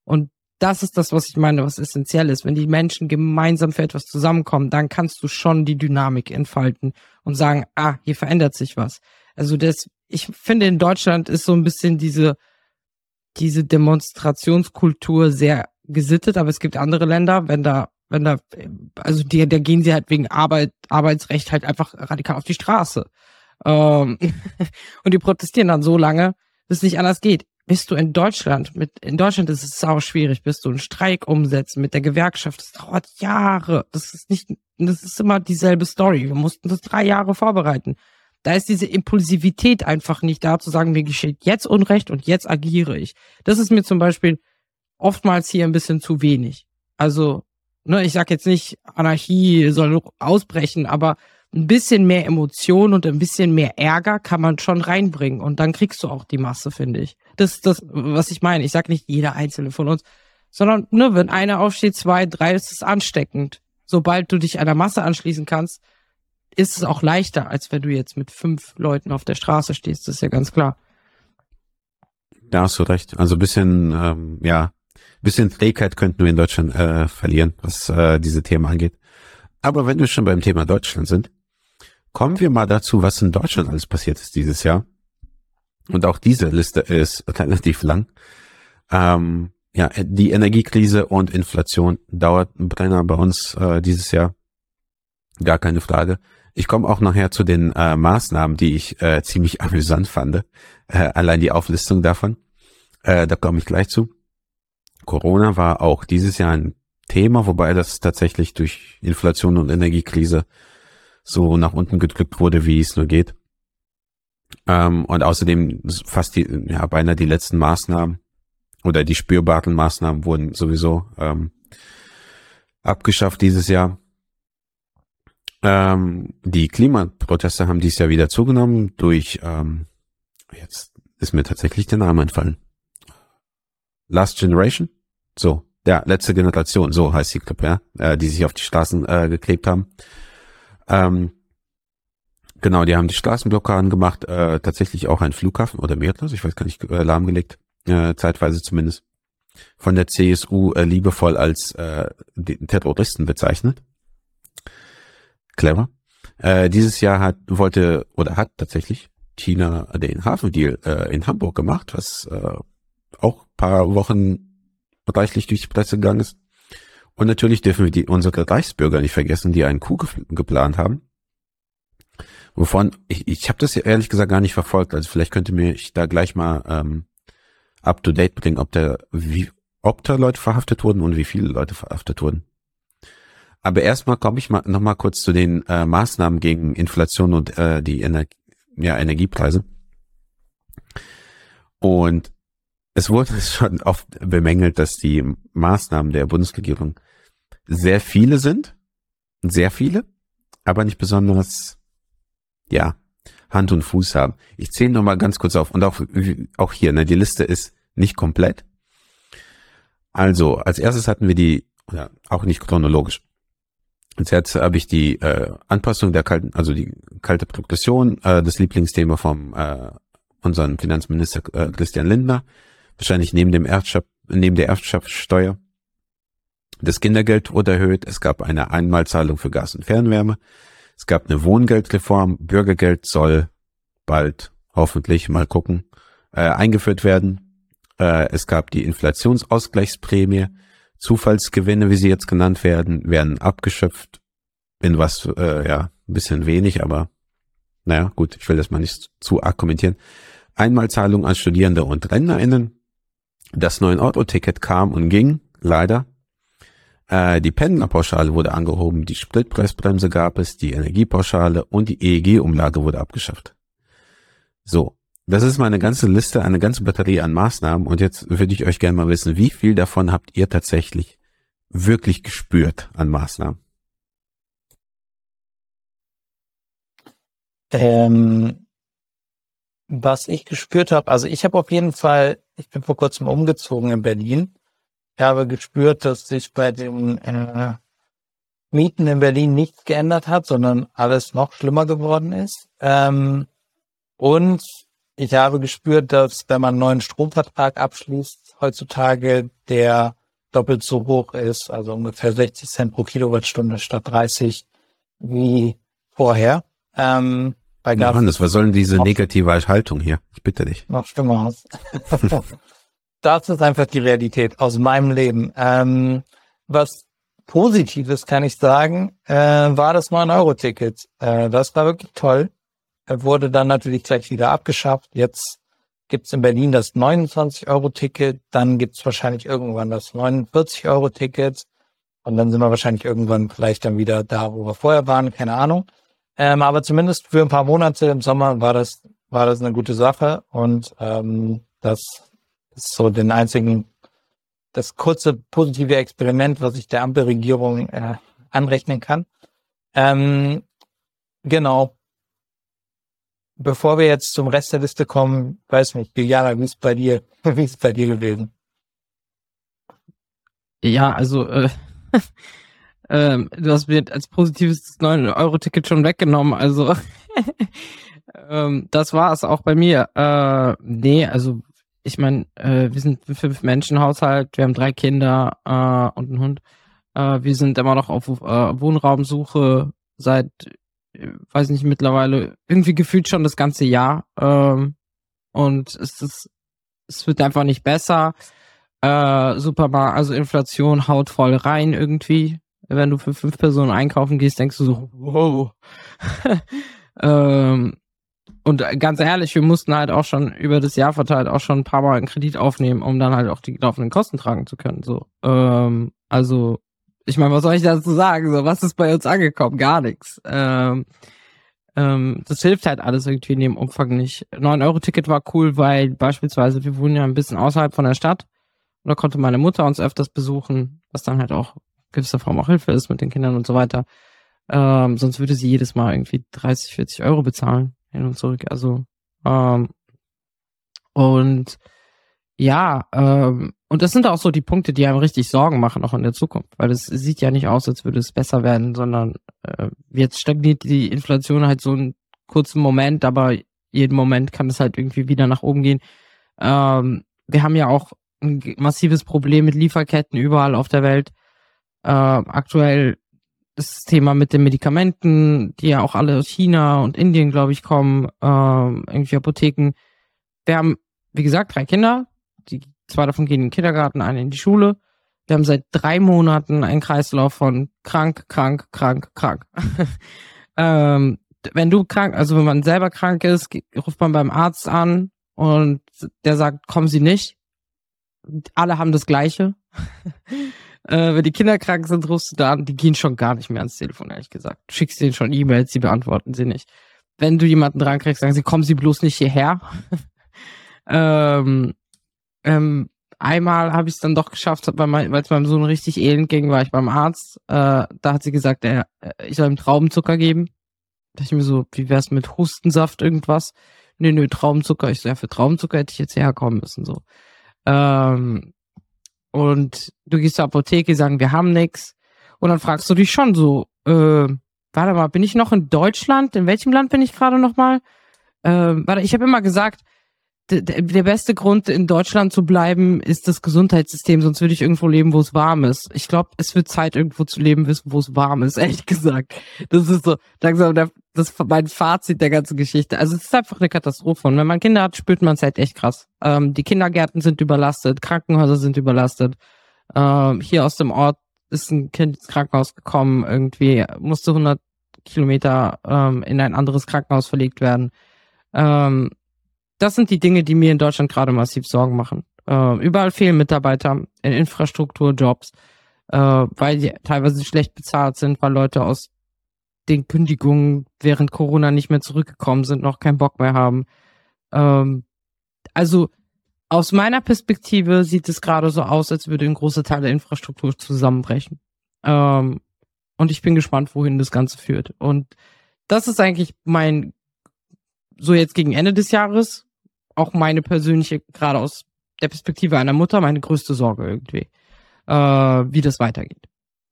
Und das ist das, was ich meine, was essentiell ist. Wenn die Menschen gemeinsam für etwas zusammenkommen, dann kannst du schon die Dynamik entfalten und sagen, ah, hier verändert sich was. Also das, ich finde in Deutschland ist so ein bisschen diese, diese Demonstrationskultur sehr gesittet, aber es gibt andere Länder, wenn da, wenn da, also die, da gehen sie halt wegen Arbeit, Arbeitsrecht halt einfach radikal auf die Straße. Ähm, [LAUGHS] und die protestieren dann so lange, bis es nicht anders geht. bist du in Deutschland, mit, in Deutschland ist es sau schwierig, bist du einen Streik umsetzen mit der Gewerkschaft, das dauert Jahre. Das ist nicht, das ist immer dieselbe Story. Wir mussten das drei Jahre vorbereiten. Da ist diese Impulsivität einfach nicht da, zu sagen, mir geschieht jetzt Unrecht und jetzt agiere ich. Das ist mir zum Beispiel oftmals hier ein bisschen zu wenig. Also, ne, ich sag jetzt nicht, Anarchie soll ausbrechen, aber ein bisschen mehr Emotion und ein bisschen mehr Ärger kann man schon reinbringen. Und dann kriegst du auch die Masse, finde ich. Das ist das, was ich meine. Ich sag nicht jeder einzelne von uns, sondern ne, wenn einer aufsteht, zwei, drei, ist es ansteckend. Sobald du dich einer Masse anschließen kannst, ist es auch leichter, als wenn du jetzt mit fünf Leuten auf der Straße stehst. Das ist ja ganz klar. Da hast du recht. Also bisschen, ähm, ja, bisschen Trägheit könnten wir in Deutschland äh, verlieren, was äh, diese Themen angeht. Aber wenn wir schon beim Thema Deutschland sind, Kommen wir mal dazu, was in Deutschland alles passiert ist dieses Jahr. Und auch diese Liste ist [LAUGHS] relativ lang. Ähm, ja, die Energiekrise und Inflation dauert ein Brenner bei uns äh, dieses Jahr. Gar keine Frage. Ich komme auch nachher zu den äh, Maßnahmen, die ich äh, ziemlich [LAUGHS] amüsant fand. Äh, allein die Auflistung davon. Äh, da komme ich gleich zu. Corona war auch dieses Jahr ein Thema, wobei das tatsächlich durch Inflation und Energiekrise so nach unten gedrückt wurde, wie es nur geht. Ähm, und außerdem fast die, ja, beinahe die letzten Maßnahmen oder die spürbaren Maßnahmen wurden sowieso ähm, abgeschafft dieses Jahr. Ähm, die Klimaproteste haben dieses Jahr wieder zugenommen durch, ähm, jetzt ist mir tatsächlich der Name entfallen. Last Generation? So, ja, letzte Generation, so heißt die Clip, ja, äh, die sich auf die Straßen äh, geklebt haben. Ähm, genau, die haben die Straßenblockaden gemacht, äh, tatsächlich auch ein Flughafen oder mehrere, ich weiß gar nicht, äh, lahmgelegt, äh, zeitweise zumindest, von der CSU äh, liebevoll als äh, Terroristen bezeichnet. Clever. Äh, dieses Jahr hat wollte oder hat tatsächlich China den Hafendeal äh, in Hamburg gemacht, was äh, auch paar Wochen reichlich durch die Presse gegangen ist. Und natürlich dürfen wir die, unsere Reichsbürger nicht vergessen, die einen Coup ge geplant haben. Wovon, ich, ich habe das ja ehrlich gesagt gar nicht verfolgt. Also vielleicht könnte mir ich da gleich mal ähm, up to date bringen, ob der, wie, ob da Leute verhaftet wurden und wie viele Leute verhaftet wurden. Aber erstmal komme ich mal noch mal kurz zu den äh, Maßnahmen gegen Inflation und äh, die Ener ja, Energiepreise. Und es wurde [LAUGHS] schon oft bemängelt, dass die Maßnahmen der Bundesregierung sehr viele sind, sehr viele, aber nicht besonders, ja, Hand und Fuß haben. Ich zähle noch mal ganz kurz auf und auch, auch hier, ne, die Liste ist nicht komplett. Also, als erstes hatten wir die, ja, auch nicht chronologisch. Als erstes habe ich die äh, Anpassung der kalten, also die kalte Progression, äh, das Lieblingsthema vom äh, unseren Finanzminister äh, Christian Lindner, wahrscheinlich neben dem Erbschaft, neben der Erbschaftssteuer. Das Kindergeld wurde erhöht. Es gab eine Einmalzahlung für Gas und Fernwärme. Es gab eine Wohngeldreform. Bürgergeld soll bald hoffentlich mal gucken äh, eingeführt werden. Äh, es gab die Inflationsausgleichsprämie. Zufallsgewinne, wie sie jetzt genannt werden, werden abgeschöpft. In was, äh, ja, ein bisschen wenig, aber naja, gut, ich will das mal nicht zu arg kommentieren. Einmalzahlung an Studierende und RentnerInnen. Das 9-Euro-Ticket kam und ging, leider. Äh, die Pendlerpauschale wurde angehoben, die Spritpreisbremse gab es, die Energiepauschale und die EEG-Umlage wurde abgeschafft. So, das ist meine ganze Liste, eine ganze Batterie an Maßnahmen und jetzt würde ich euch gerne mal wissen, wie viel davon habt ihr tatsächlich wirklich gespürt an Maßnahmen? Ähm, was ich gespürt habe, also ich habe auf jeden Fall, ich bin vor kurzem umgezogen in Berlin ich habe gespürt, dass sich bei den äh, Mieten in Berlin nichts geändert hat, sondern alles noch schlimmer geworden ist. Ähm, und ich habe gespürt, dass wenn man einen neuen Stromvertrag abschließt, heutzutage der doppelt so hoch ist, also ungefähr 60 Cent pro Kilowattstunde statt 30 wie vorher. Ähm, bei Gas Johannes, was soll denn diese negative Haltung hier? Ich bitte dich. Noch schlimmer aus. [LAUGHS] das ist einfach die Realität aus meinem Leben. Ähm, was Positives kann ich sagen, äh, war das 9-Euro-Ticket. Äh, das war wirklich toll. Wurde dann natürlich gleich wieder abgeschafft. Jetzt gibt es in Berlin das 29-Euro-Ticket, dann gibt es wahrscheinlich irgendwann das 49-Euro-Ticket und dann sind wir wahrscheinlich irgendwann vielleicht dann wieder da, wo wir vorher waren, keine Ahnung. Ähm, aber zumindest für ein paar Monate im Sommer war das, war das eine gute Sache und ähm, das ist so den einzigen, das kurze positive Experiment, was ich der Ampelregierung äh, anrechnen kann. Ähm, genau bevor wir jetzt zum Rest der Liste kommen, weiß nicht, Juliana, wie ist bei dir, [LAUGHS] wie ist bei dir gewesen? Ja, also äh, [LAUGHS] äh, du hast mir als positives 9-Euro-Ticket schon weggenommen, also [LAUGHS] ähm, das war es auch bei mir. Äh, nee, also ich meine, äh, wir sind ein Fünf-Menschen-Haushalt, wir haben drei Kinder äh, und einen Hund. Äh, wir sind immer noch auf äh, Wohnraumsuche seit weiß nicht, mittlerweile irgendwie gefühlt schon das ganze Jahr. Ähm, und es ist, es wird einfach nicht besser. Äh, Supermarkt, also Inflation haut voll rein irgendwie. Wenn du für fünf Personen einkaufen gehst, denkst du so, wow. [LAUGHS] ähm, und ganz ehrlich, wir mussten halt auch schon über das Jahr verteilt auch schon ein paar Mal einen Kredit aufnehmen, um dann halt auch die laufenden Kosten tragen zu können. So, ähm, also ich meine, was soll ich dazu sagen? So, was ist bei uns angekommen? Gar nichts. Ähm, ähm, das hilft halt alles irgendwie in dem Umfang nicht. 9-Euro-Ticket war cool, weil beispielsweise wir wohnen ja ein bisschen außerhalb von der Stadt und da konnte meine Mutter uns öfters besuchen, was dann halt auch gewisser Form auch Hilfe ist mit den Kindern und so weiter. Ähm, sonst würde sie jedes Mal irgendwie 30, 40 Euro bezahlen hin und zurück. Also ähm, und ja, ähm, und das sind auch so die Punkte, die einem richtig Sorgen machen, auch in der Zukunft. Weil es sieht ja nicht aus, als würde es besser werden, sondern äh, jetzt stagniert die Inflation halt so einen kurzen Moment, aber jeden Moment kann es halt irgendwie wieder nach oben gehen. Ähm, wir haben ja auch ein massives Problem mit Lieferketten überall auf der Welt. Äh, aktuell das Thema mit den Medikamenten, die ja auch alle aus China und Indien, glaube ich, kommen, äh, irgendwie Apotheken. Wir haben, wie gesagt, drei Kinder, die zwei davon gehen in den Kindergarten, eine in die Schule. Wir haben seit drei Monaten einen Kreislauf von krank, krank, krank, krank. [LAUGHS] ähm, wenn du krank, also wenn man selber krank ist, ruft man beim Arzt an und der sagt, kommen Sie nicht. Alle haben das Gleiche. [LAUGHS] äh, wenn die Kinder krank sind, rufst du da an, die gehen schon gar nicht mehr ans Telefon, ehrlich gesagt. Du schickst denen schon E-Mails, sie beantworten sie nicht. Wenn du jemanden dran kriegst, sagen sie, kommen Sie bloß nicht hierher. [LAUGHS] ähm, ähm, einmal habe ich es dann doch geschafft, weil es meinem Sohn richtig elend ging, war ich beim Arzt. Äh, da hat sie gesagt, äh, ich soll ihm Traubenzucker geben. Da dachte ich mir so, wie wär's mit Hustensaft irgendwas? Nee, nö, Traubenzucker. Ich so, ja, für Traubenzucker hätte ich jetzt herkommen müssen, so. Ähm, und du gehst zur Apotheke, sagen, wir haben nix. Und dann fragst du dich schon so, äh, warte mal, bin ich noch in Deutschland? In welchem Land bin ich gerade nochmal? Äh, warte, ich habe immer gesagt, der beste Grund, in Deutschland zu bleiben, ist das Gesundheitssystem, sonst würde ich irgendwo leben, wo es warm ist. Ich glaube, es wird Zeit, irgendwo zu leben, wo es warm ist, [LAUGHS] ehrlich gesagt. Das ist so, langsam das mein Fazit der ganzen Geschichte. Also es ist einfach eine Katastrophe. Und wenn man Kinder hat, spürt man es halt echt krass. Ähm, die Kindergärten sind überlastet, Krankenhäuser sind überlastet. Ähm, hier aus dem Ort ist ein Kind ins Krankenhaus gekommen, irgendwie musste 100 Kilometer ähm, in ein anderes Krankenhaus verlegt werden. Ähm, das sind die Dinge, die mir in Deutschland gerade massiv Sorgen machen. Äh, überall fehlen Mitarbeiter in Infrastrukturjobs, äh, weil die teilweise schlecht bezahlt sind, weil Leute aus den Kündigungen während Corona nicht mehr zurückgekommen sind, noch keinen Bock mehr haben. Ähm, also aus meiner Perspektive sieht es gerade so aus, als würde ein großer Teil der Infrastruktur zusammenbrechen. Ähm, und ich bin gespannt, wohin das Ganze führt. Und das ist eigentlich mein so jetzt gegen Ende des Jahres auch meine persönliche, gerade aus der Perspektive einer Mutter, meine größte Sorge irgendwie, äh, wie das weitergeht.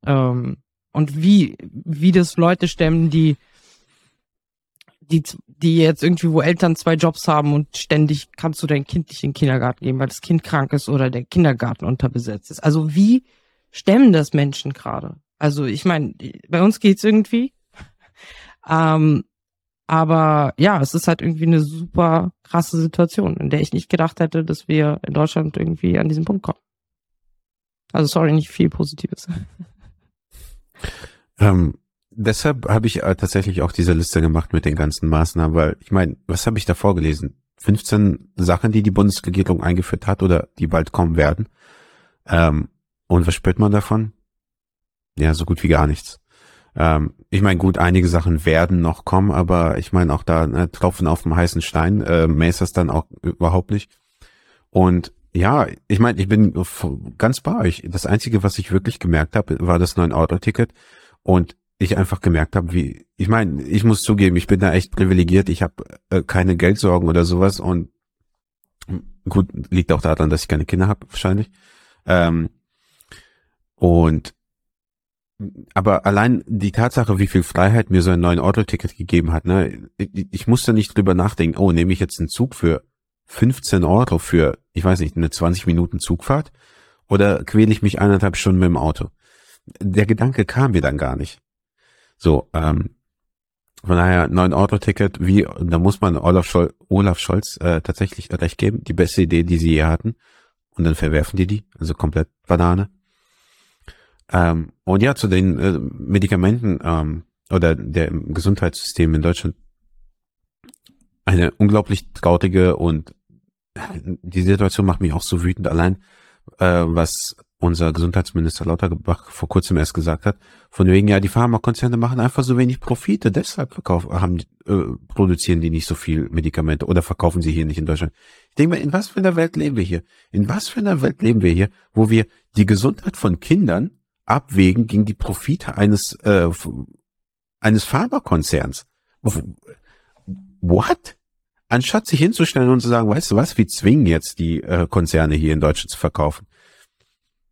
Ähm, und wie, wie das Leute stemmen, die, die, die jetzt irgendwie, wo Eltern zwei Jobs haben und ständig kannst du dein Kind nicht in den Kindergarten geben, weil das Kind krank ist oder der Kindergarten unterbesetzt ist. Also wie stemmen das Menschen gerade? Also ich meine, bei uns geht's irgendwie. Ähm, aber ja, es ist halt irgendwie eine super krasse Situation, in der ich nicht gedacht hätte, dass wir in Deutschland irgendwie an diesen Punkt kommen. Also sorry, nicht viel Positives. [LAUGHS] Ähm, deshalb habe ich äh, tatsächlich auch diese Liste gemacht mit den ganzen Maßnahmen, weil ich meine, was habe ich da vorgelesen? 15 Sachen, die die Bundesregierung eingeführt hat oder die bald kommen werden. Ähm, und was spürt man davon? Ja, so gut wie gar nichts. Ähm, ich meine, gut, einige Sachen werden noch kommen, aber ich meine auch da ne, Tropfen auf dem heißen Stein, äh, das dann auch überhaupt nicht. Und ja, ich meine, ich bin ganz bei euch. Das Einzige, was ich wirklich gemerkt habe, war das 9-Euro-Ticket. Und ich einfach gemerkt habe, wie, ich meine, ich muss zugeben, ich bin da echt privilegiert. Ich habe äh, keine Geldsorgen oder sowas. Und gut, liegt auch daran, dass ich keine Kinder habe, wahrscheinlich. Ähm, und aber allein die Tatsache, wie viel Freiheit mir so ein neuen Autoticket gegeben hat, ne, ich, musste nicht drüber nachdenken, oh, nehme ich jetzt einen Zug für 15 Euro für, ich weiß nicht, eine 20 Minuten Zugfahrt oder quäle ich mich eineinhalb Stunden mit dem Auto? Der Gedanke kam mir dann gar nicht. So, ähm, von daher, neuen Autoticket, wie, da muss man Olaf, Scholz, Olaf Scholz äh, tatsächlich recht geben, die beste Idee, die sie je hatten. Und dann verwerfen die die, also komplett Banane. Ähm, und ja, zu den äh, Medikamenten ähm, oder der Gesundheitssystem in Deutschland. Eine unglaublich traurige und die Situation macht mich auch so wütend. Allein, äh, was unser Gesundheitsminister Lauterbach vor kurzem erst gesagt hat, von wegen, ja, die Pharmakonzerne machen einfach so wenig Profite, deshalb verkaufen, haben, äh, produzieren die nicht so viel Medikamente oder verkaufen sie hier nicht in Deutschland. Ich denke mal, in was für einer Welt leben wir hier? In was für einer Welt leben wir hier, wo wir die Gesundheit von Kindern abwägen gegen die Profite eines, äh, eines Pharmakonzerns? What? Anstatt sich hinzustellen und zu sagen, weißt du was, wir zwingen jetzt die äh, Konzerne hier in Deutschland zu verkaufen.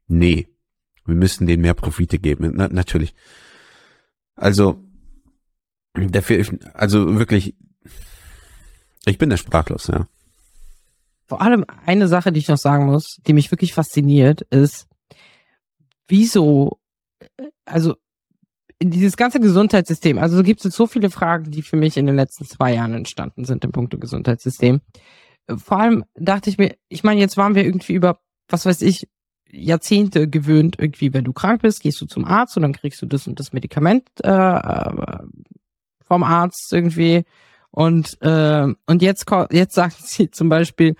Nee, wir müssen denen mehr Profite geben. Na, natürlich. Also, dafür, also wirklich, ich bin da sprachlos, ja. Vor allem eine Sache, die ich noch sagen muss, die mich wirklich fasziniert, ist, wieso, also dieses ganze Gesundheitssystem, also so gibt es so viele Fragen, die für mich in den letzten zwei Jahren entstanden sind im Punkto Gesundheitssystem. Vor allem dachte ich mir, ich meine, jetzt waren wir irgendwie über, was weiß ich, Jahrzehnte gewöhnt, irgendwie, wenn du krank bist, gehst du zum Arzt und dann kriegst du das und das Medikament äh, äh vom Arzt irgendwie. Und, äh, und jetzt, jetzt [LAUGHS] sagen sie zum Beispiel,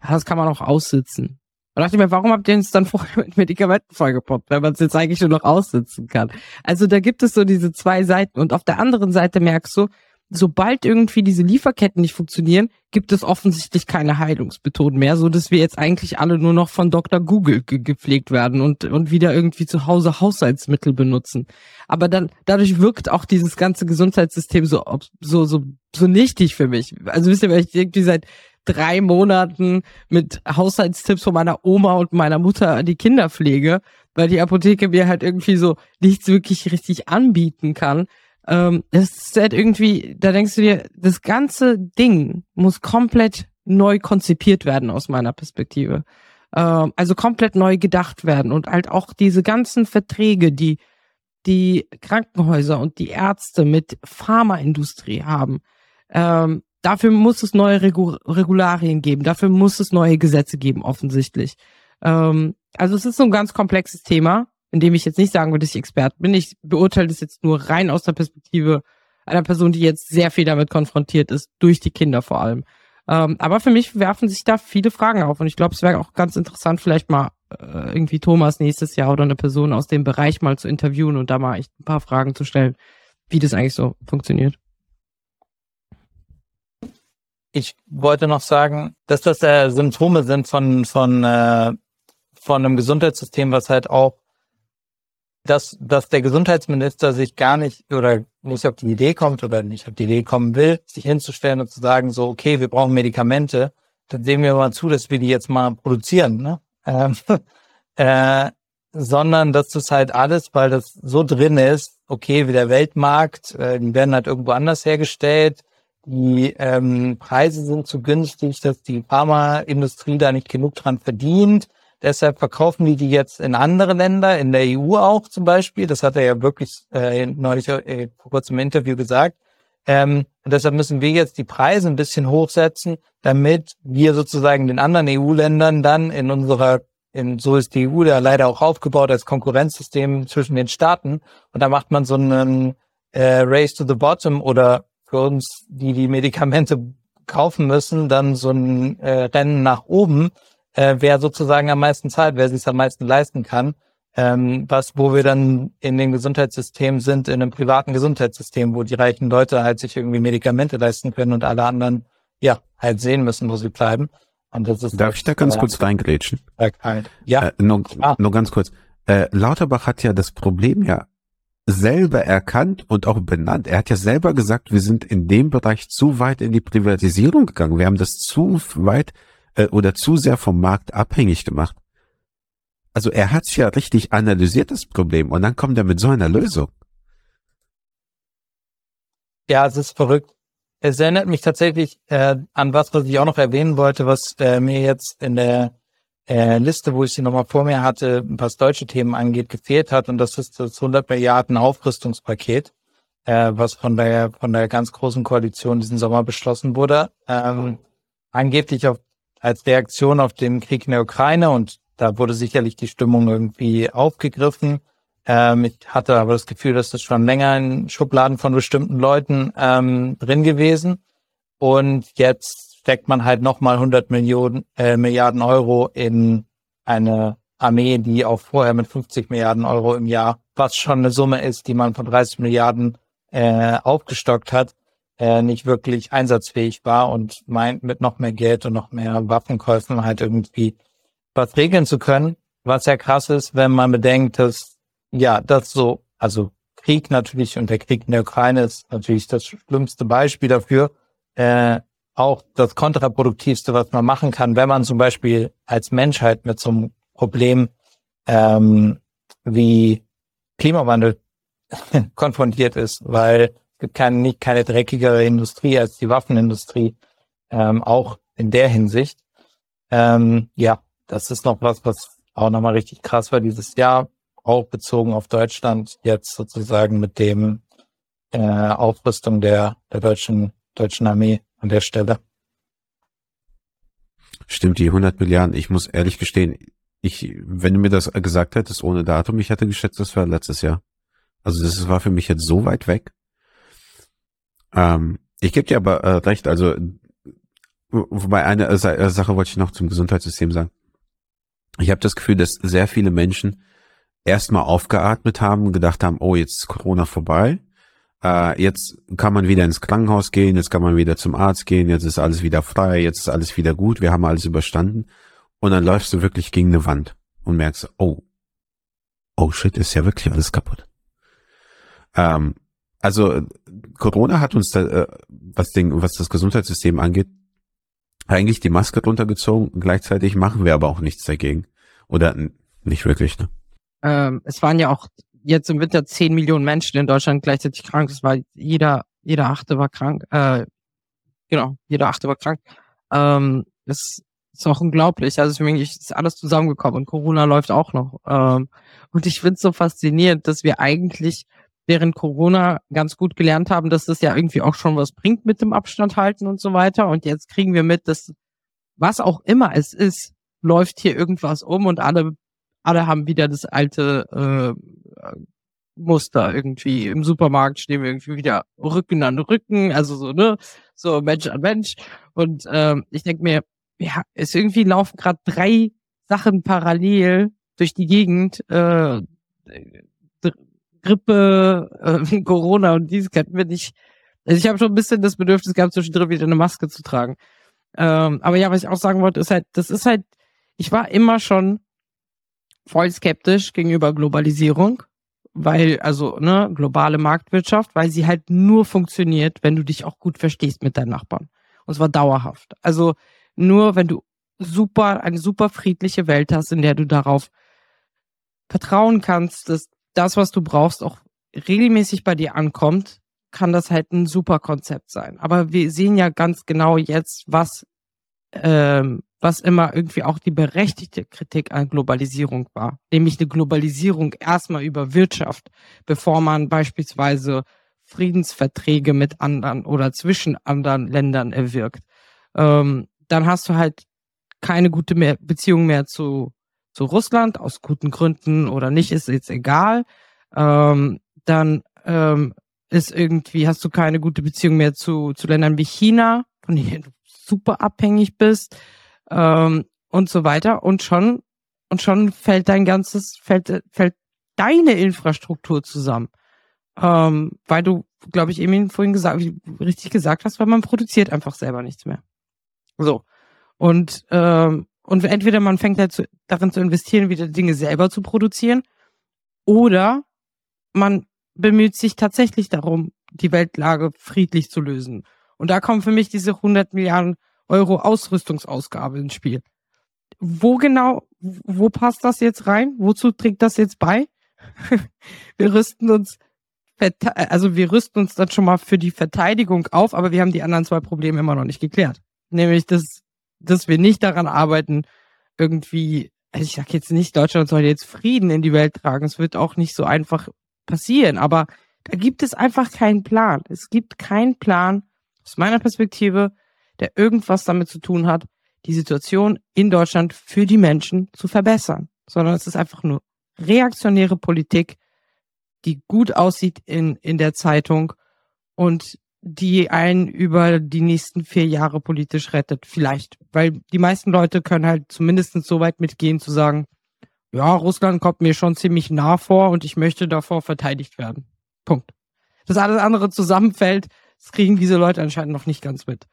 das kann man auch aussitzen. Und dachte ich mir, warum habt ihr uns dann [LAUGHS] vorher mit Medikamenten vollgepoppt, wenn man es jetzt eigentlich nur noch aussitzen kann? Also da gibt es so diese zwei Seiten. Und auf der anderen Seite merkst du, sobald irgendwie diese Lieferketten nicht funktionieren, gibt es offensichtlich keine Heilungsmethoden mehr, so dass wir jetzt eigentlich alle nur noch von Dr. Google ge gepflegt werden und, und wieder irgendwie zu Hause Haushaltsmittel benutzen. Aber dann, dadurch wirkt auch dieses ganze Gesundheitssystem so, so, so, so nichtig für mich. Also wisst ihr, weil ich irgendwie seit drei Monaten mit Haushaltstipps von meiner Oma und meiner Mutter die Kinder pflege, weil die Apotheke mir halt irgendwie so nichts wirklich richtig anbieten kann. Ähm, das ist halt irgendwie, da denkst du dir, das ganze Ding muss komplett neu konzipiert werden aus meiner Perspektive. Ähm, also komplett neu gedacht werden und halt auch diese ganzen Verträge, die die Krankenhäuser und die Ärzte mit Pharmaindustrie haben. Ähm, dafür muss es neue Regu Regularien geben, dafür muss es neue Gesetze geben, offensichtlich. Ähm, also es ist so ein ganz komplexes Thema in dem ich jetzt nicht sagen würde, dass ich Experte bin. Ich beurteile das jetzt nur rein aus der Perspektive einer Person, die jetzt sehr viel damit konfrontiert ist, durch die Kinder vor allem. Ähm, aber für mich werfen sich da viele Fragen auf und ich glaube, es wäre auch ganz interessant, vielleicht mal äh, irgendwie Thomas nächstes Jahr oder eine Person aus dem Bereich mal zu interviewen und da mal echt ein paar Fragen zu stellen, wie das eigentlich so funktioniert. Ich wollte noch sagen, dass das äh, Symptome sind von, von, äh, von einem Gesundheitssystem, was halt auch dass, dass der Gesundheitsminister sich gar nicht oder nicht auf die Idee kommt oder nicht auf die Idee kommen will, sich hinzustellen und zu sagen, so, okay, wir brauchen Medikamente, dann sehen wir mal zu, dass wir die jetzt mal produzieren, ne? Ähm, [LAUGHS] äh, sondern dass das halt alles, weil das so drin ist, okay, wie der Weltmarkt, äh, die werden halt irgendwo anders hergestellt, die ähm, Preise sind zu günstig, dass die Pharmaindustrie da nicht genug dran verdient, Deshalb verkaufen die die jetzt in andere Länder, in der EU auch zum Beispiel. Das hat er ja wirklich äh, neulich äh, vor kurzem im Interview gesagt. Ähm, und deshalb müssen wir jetzt die Preise ein bisschen hochsetzen, damit wir sozusagen den anderen EU-Ländern dann in unserer, in, so ist die EU ja leider auch aufgebaut als Konkurrenzsystem zwischen den Staaten. Und da macht man so einen äh, Race to the Bottom oder für uns, die die Medikamente kaufen müssen, dann so ein äh, Rennen nach oben, äh, wer sozusagen am meisten zahlt, wer sich am meisten leisten kann. Ähm, was, wo wir dann in den Gesundheitssystemen sind, in einem privaten Gesundheitssystem, wo die reichen Leute halt sich irgendwie Medikamente leisten können und alle anderen, ja, halt sehen müssen, wo sie bleiben. Und das ist Darf ich da ganz kurz reingrätschen? Ja. Äh, nur, ah. nur ganz kurz. Äh, Lauterbach hat ja das Problem ja selber erkannt und auch benannt. Er hat ja selber gesagt, wir sind in dem Bereich zu weit in die Privatisierung gegangen. Wir haben das zu weit äh, oder zu sehr vom Markt abhängig gemacht. Also er hat ja richtig analysiert, das Problem, und dann kommt er mit so einer Lösung. Ja, es ist verrückt. Es erinnert mich tatsächlich äh, an was, was ich auch noch erwähnen wollte, was äh, mir jetzt in der äh, Liste, wo ich sie nochmal vor mir hatte, was deutsche Themen angeht, gefehlt hat. Und das ist das 100 Milliarden Aufrüstungspaket, äh, was von der, von der ganz großen Koalition diesen Sommer beschlossen wurde. Ähm, angeblich auf, als Reaktion auf den Krieg in der Ukraine. Und da wurde sicherlich die Stimmung irgendwie aufgegriffen. Ähm, ich hatte aber das Gefühl, dass das schon länger in Schubladen von bestimmten Leuten ähm, drin gewesen. Und jetzt steckt man halt nochmal 100 Millionen, äh, Milliarden Euro in eine Armee, die auch vorher mit 50 Milliarden Euro im Jahr, was schon eine Summe ist, die man von 30 Milliarden äh, aufgestockt hat, äh, nicht wirklich einsatzfähig war und meint mit noch mehr Geld und noch mehr Waffenkäufen halt irgendwie was regeln zu können. Was ja krass ist, wenn man bedenkt, dass ja das so, also Krieg natürlich und der Krieg in der Ukraine ist natürlich das schlimmste Beispiel dafür, äh, auch das kontraproduktivste, was man machen kann, wenn man zum Beispiel als Menschheit mit so einem Problem ähm, wie Klimawandel [LAUGHS] konfrontiert ist, weil es gibt keine, nicht keine dreckigere Industrie als die Waffenindustrie, ähm, auch in der Hinsicht. Ähm, ja, das ist noch was, was auch nochmal richtig krass war dieses Jahr, auch bezogen auf Deutschland, jetzt sozusagen mit dem äh, Aufrüstung der, der deutschen, deutschen Armee an der Stelle. Stimmt, die 100 Milliarden. Ich muss ehrlich gestehen, ich, wenn du mir das gesagt hättest ohne Datum, ich hätte geschätzt, das war letztes Jahr. Also das war für mich jetzt so weit weg. Ähm, ich gebe dir aber äh, recht, also wobei eine äh, Sache wollte ich noch zum Gesundheitssystem sagen. Ich habe das Gefühl, dass sehr viele Menschen erstmal aufgeatmet haben, gedacht haben, oh, jetzt ist Corona vorbei äh, jetzt kann man wieder ins Krankenhaus gehen, jetzt kann man wieder zum Arzt gehen, jetzt ist alles wieder frei, jetzt ist alles wieder gut, wir haben alles überstanden. Und dann läufst du wirklich gegen eine Wand und merkst, oh, oh shit, ist ja wirklich alles kaputt. Ähm, also Corona hat uns da, äh, was, den, was das Gesundheitssystem angeht, eigentlich die Maske runtergezogen. Gleichzeitig machen wir aber auch nichts dagegen. Oder nicht wirklich, ne? Ähm, es waren ja auch jetzt im Winter 10 Millionen Menschen in Deutschland gleichzeitig krank. Es war jeder, jeder Achte war krank. Äh, genau, jeder Achte war krank. Ähm, das ist auch unglaublich. Also für mich ist alles zusammengekommen und Corona läuft auch noch. Ähm, und ich finde es so faszinierend, dass wir eigentlich während Corona ganz gut gelernt haben, dass das ja irgendwie auch schon was bringt mit dem Abstand halten und so weiter. Und jetzt kriegen wir mit, dass was auch immer es ist, läuft hier irgendwas um und alle alle haben wieder das alte äh, Muster irgendwie. Im Supermarkt stehen wir irgendwie wieder Rücken an Rücken, also so, ne, so Mensch an Mensch. Und ähm, ich denke mir, ja, es irgendwie laufen gerade drei Sachen parallel durch die Gegend. Äh, Grippe, äh, [LAUGHS] Corona und dies könnten wir nicht. Also ich habe schon ein bisschen das Bedürfnis gehabt, zwischendrin wieder eine Maske zu tragen. Ähm, aber ja, was ich auch sagen wollte, ist halt, das ist halt, ich war immer schon voll skeptisch gegenüber Globalisierung, weil, also, ne, globale Marktwirtschaft, weil sie halt nur funktioniert, wenn du dich auch gut verstehst mit deinen Nachbarn. Und zwar dauerhaft. Also nur wenn du super, eine super friedliche Welt hast, in der du darauf vertrauen kannst, dass das, was du brauchst, auch regelmäßig bei dir ankommt, kann das halt ein super Konzept sein. Aber wir sehen ja ganz genau jetzt, was ähm, was immer irgendwie auch die berechtigte Kritik an Globalisierung war. Nämlich eine Globalisierung erstmal über Wirtschaft, bevor man beispielsweise Friedensverträge mit anderen oder zwischen anderen Ländern erwirkt. Ähm, dann hast du halt keine gute mehr Beziehung mehr zu, zu Russland, aus guten Gründen oder nicht, ist jetzt egal. Ähm, dann ähm, ist irgendwie, hast du keine gute Beziehung mehr zu, zu Ländern wie China, von denen du super abhängig bist ähm, und so weiter. Und schon, und schon fällt dein ganzes, fällt, fällt deine Infrastruktur zusammen. Ähm, weil du, glaube ich, eben vorhin gesagt, richtig gesagt hast, weil man produziert einfach selber nichts mehr. So. Und, ähm, und entweder man fängt halt zu, darin zu investieren, wieder Dinge selber zu produzieren, oder man bemüht sich tatsächlich darum, die Weltlage friedlich zu lösen. Und da kommen für mich diese 100 Milliarden Euro Ausrüstungsausgabe ins Spiel. Wo genau, wo passt das jetzt rein? Wozu trägt das jetzt bei? [LAUGHS] wir rüsten uns, also wir rüsten uns dann schon mal für die Verteidigung auf, aber wir haben die anderen zwei Probleme immer noch nicht geklärt. Nämlich, dass, dass wir nicht daran arbeiten, irgendwie, also ich sag jetzt nicht, Deutschland soll jetzt Frieden in die Welt tragen. Es wird auch nicht so einfach passieren, aber da gibt es einfach keinen Plan. Es gibt keinen Plan aus meiner Perspektive, der irgendwas damit zu tun hat, die Situation in Deutschland für die Menschen zu verbessern, sondern es ist einfach nur reaktionäre Politik, die gut aussieht in, in der Zeitung und die einen über die nächsten vier Jahre politisch rettet. Vielleicht. Weil die meisten Leute können halt zumindest so weit mitgehen zu sagen, ja, Russland kommt mir schon ziemlich nah vor und ich möchte davor verteidigt werden. Punkt. Das alles andere zusammenfällt, das kriegen diese Leute anscheinend noch nicht ganz mit.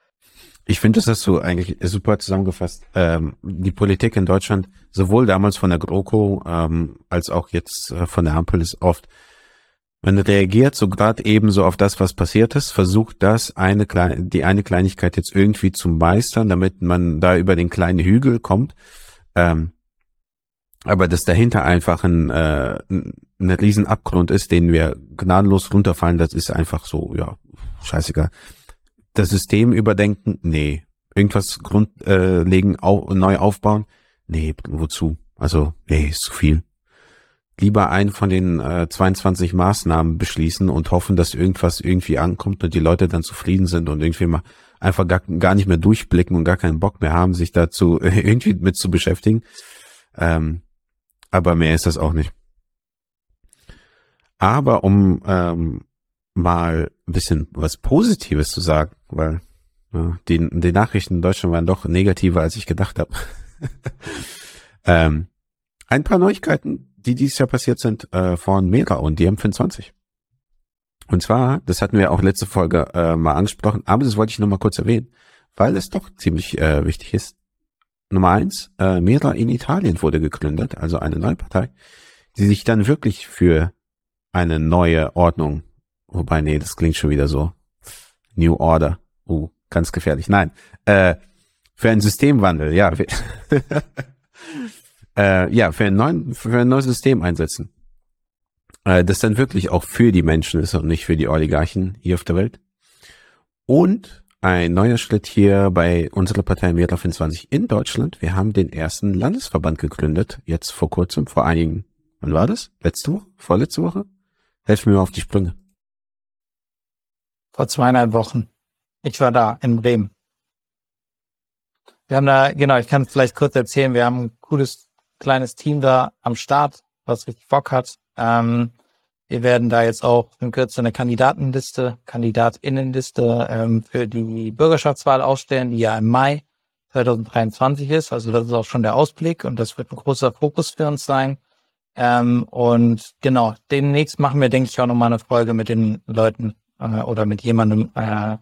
Ich finde, das hast du eigentlich super zusammengefasst. Ähm, die Politik in Deutschland, sowohl damals von der GroKo ähm, als auch jetzt äh, von der Ampel, ist oft, man reagiert so gerade ebenso auf das, was passiert ist, versucht das eine kleine, die eine Kleinigkeit jetzt irgendwie zu meistern, damit man da über den kleinen Hügel kommt. Ähm, aber dass dahinter einfach ein, äh, ein Riesenabgrund ist, den wir gnadenlos runterfallen, das ist einfach so, ja, scheißegal. Das System überdenken, nee. Irgendwas grundlegen, äh, au neu aufbauen, nee, wozu? Also, nee, ist zu viel. Lieber einen von den äh, 22 Maßnahmen beschließen und hoffen, dass irgendwas irgendwie ankommt und die Leute dann zufrieden sind und irgendwie mal einfach gar, gar nicht mehr durchblicken und gar keinen Bock mehr haben, sich dazu [LAUGHS] irgendwie mit zu beschäftigen. Ähm, aber mehr ist das auch nicht. Aber um ähm, mal ein bisschen was Positives zu sagen, weil ja, die, die Nachrichten in Deutschland waren doch negativer, als ich gedacht habe. [LAUGHS] ähm, ein paar Neuigkeiten, die dieses Jahr passiert sind, äh, von Mera und die M25. Und zwar, das hatten wir auch letzte Folge äh, mal angesprochen, aber das wollte ich nochmal kurz erwähnen, weil es doch ziemlich äh, wichtig ist. Nummer eins, äh, Mera in Italien wurde gegründet, also eine neue Partei, die sich dann wirklich für eine neue Ordnung, wobei, nee, das klingt schon wieder so, New Order, uh, ganz gefährlich, nein, äh, für einen Systemwandel, ja, [LAUGHS] äh, ja, für, einen neuen, für ein neues System einsetzen, äh, das dann wirklich auch für die Menschen ist und nicht für die Oligarchen hier auf der Welt. Und ein neuer Schritt hier bei unserer Partei Meta 25 in Deutschland. Wir haben den ersten Landesverband gegründet, jetzt vor kurzem, vor einigen, wann war das? Letzte Woche? Vorletzte Woche? Helfen mir mal auf die Sprünge. Vor zweieinhalb Wochen. Ich war da in Bremen. Wir haben da, genau, ich kann es vielleicht kurz erzählen, wir haben ein cooles kleines Team da am Start, was richtig Bock hat. Ähm, wir werden da jetzt auch in Kürze eine Kandidatenliste, Kandidatinnenliste ähm, für die Bürgerschaftswahl aufstellen, die ja im Mai 2023 ist. Also das ist auch schon der Ausblick und das wird ein großer Fokus für uns sein. Ähm, und genau, demnächst machen wir, denke ich, auch nochmal eine Folge mit den Leuten äh, oder mit jemandem äh,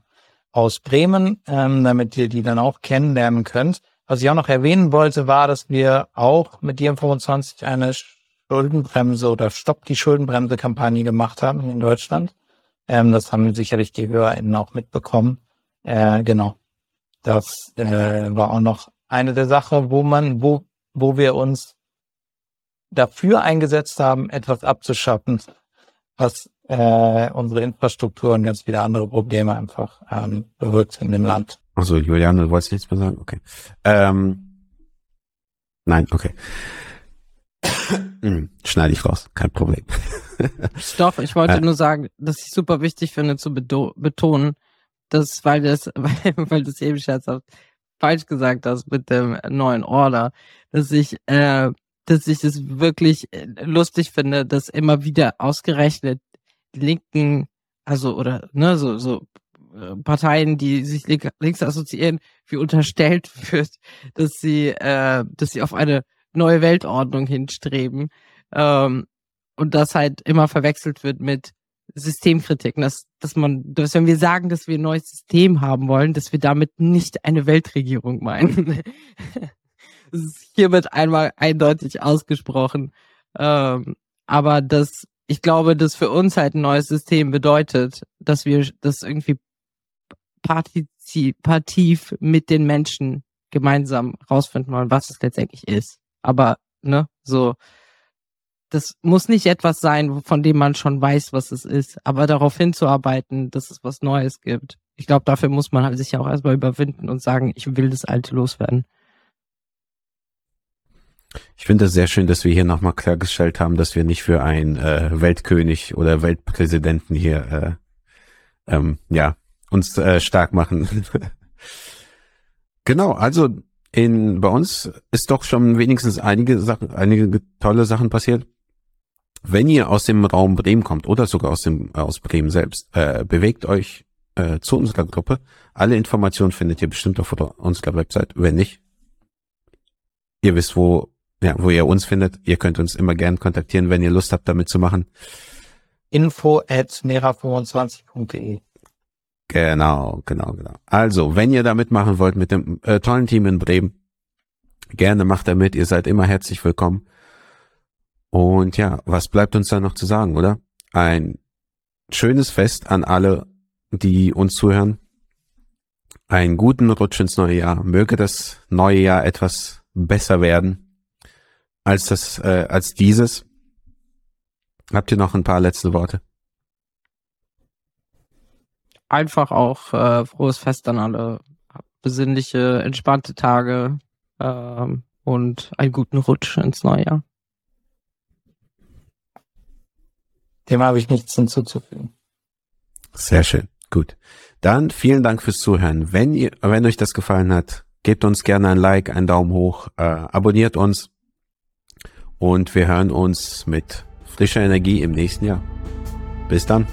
aus Bremen, ähm, damit ihr die dann auch kennenlernen könnt. Was ich auch noch erwähnen wollte, war, dass wir auch mit DM25 eine Schuldenbremse oder Stopp die Schuldenbremse-Kampagne gemacht haben in Deutschland. Ähm, das haben sicherlich die HörerInnen auch mitbekommen. Äh, genau. Das äh, war auch noch eine der Sachen, wo man, wo, wo wir uns dafür eingesetzt haben, etwas abzuschaffen, was äh, unsere Infrastruktur und ganz viele andere Probleme einfach ähm, bewirkt in dem Land. Also Juliane, du wolltest nichts mehr sagen? Okay. Ähm, nein, okay. [COUGHS] Hm, schneide ich raus, kein Problem. [LAUGHS] Doch, ich wollte nur sagen, dass ich super wichtig finde zu betonen, dass, weil das, [LAUGHS] weil, weil du es eben scherzhaft falsch gesagt hast mit dem neuen Order, dass ich, äh, dass ich es wirklich äh, lustig finde, dass immer wieder ausgerechnet linken, also oder ne, so, so äh, Parteien, die sich links assoziieren, wie unterstellt [LAUGHS] wird, dass sie, äh, dass sie auf eine neue Weltordnung hinstreben. Ähm, und das halt immer verwechselt wird mit Systemkritik. Dass, dass man, dass wenn wir sagen, dass wir ein neues System haben wollen, dass wir damit nicht eine Weltregierung meinen. [LAUGHS] das ist hiermit einmal eindeutig ausgesprochen. Ähm, aber das, ich glaube, dass für uns halt ein neues System bedeutet, dass wir das irgendwie partizipativ mit den Menschen gemeinsam rausfinden wollen, was es letztendlich ist. Aber, ne, so, das muss nicht etwas sein, von dem man schon weiß, was es ist, aber darauf hinzuarbeiten, dass es was Neues gibt. Ich glaube, dafür muss man halt sich auch erstmal überwinden und sagen, ich will das Alte loswerden. Ich finde es sehr schön, dass wir hier nochmal klargestellt haben, dass wir nicht für einen äh, Weltkönig oder Weltpräsidenten hier äh, ähm, ja uns äh, stark machen. [LAUGHS] genau, also in bei uns ist doch schon wenigstens einige Sachen, einige tolle Sachen passiert. Wenn ihr aus dem Raum Bremen kommt oder sogar aus dem aus Bremen selbst, äh, bewegt euch äh, zu unserer Gruppe. Alle Informationen findet ihr bestimmt auf unserer Website. Wenn nicht, ihr wisst, wo ja, wo ihr uns findet. Ihr könnt uns immer gern kontaktieren, wenn ihr Lust habt, damit zu machen. Info at nera25.de Genau, genau, genau. Also, wenn ihr da mitmachen wollt mit dem äh, tollen Team in Bremen, gerne macht da mit. Ihr seid immer herzlich willkommen. Und ja, was bleibt uns da noch zu sagen, oder? Ein schönes Fest an alle, die uns zuhören. Einen guten Rutsch ins neue Jahr. Möge das neue Jahr etwas besser werden als das, äh, als dieses. Habt ihr noch ein paar letzte Worte? Einfach auch äh, frohes Fest an alle. Besinnliche, entspannte Tage ähm, und einen guten Rutsch ins neue Jahr. Dem habe ich nichts hinzuzufügen. Sehr schön. Gut. Dann vielen Dank fürs Zuhören. Wenn ihr, wenn euch das gefallen hat, gebt uns gerne ein Like, einen Daumen hoch, äh, abonniert uns und wir hören uns mit frischer Energie im nächsten Jahr. Bis dann.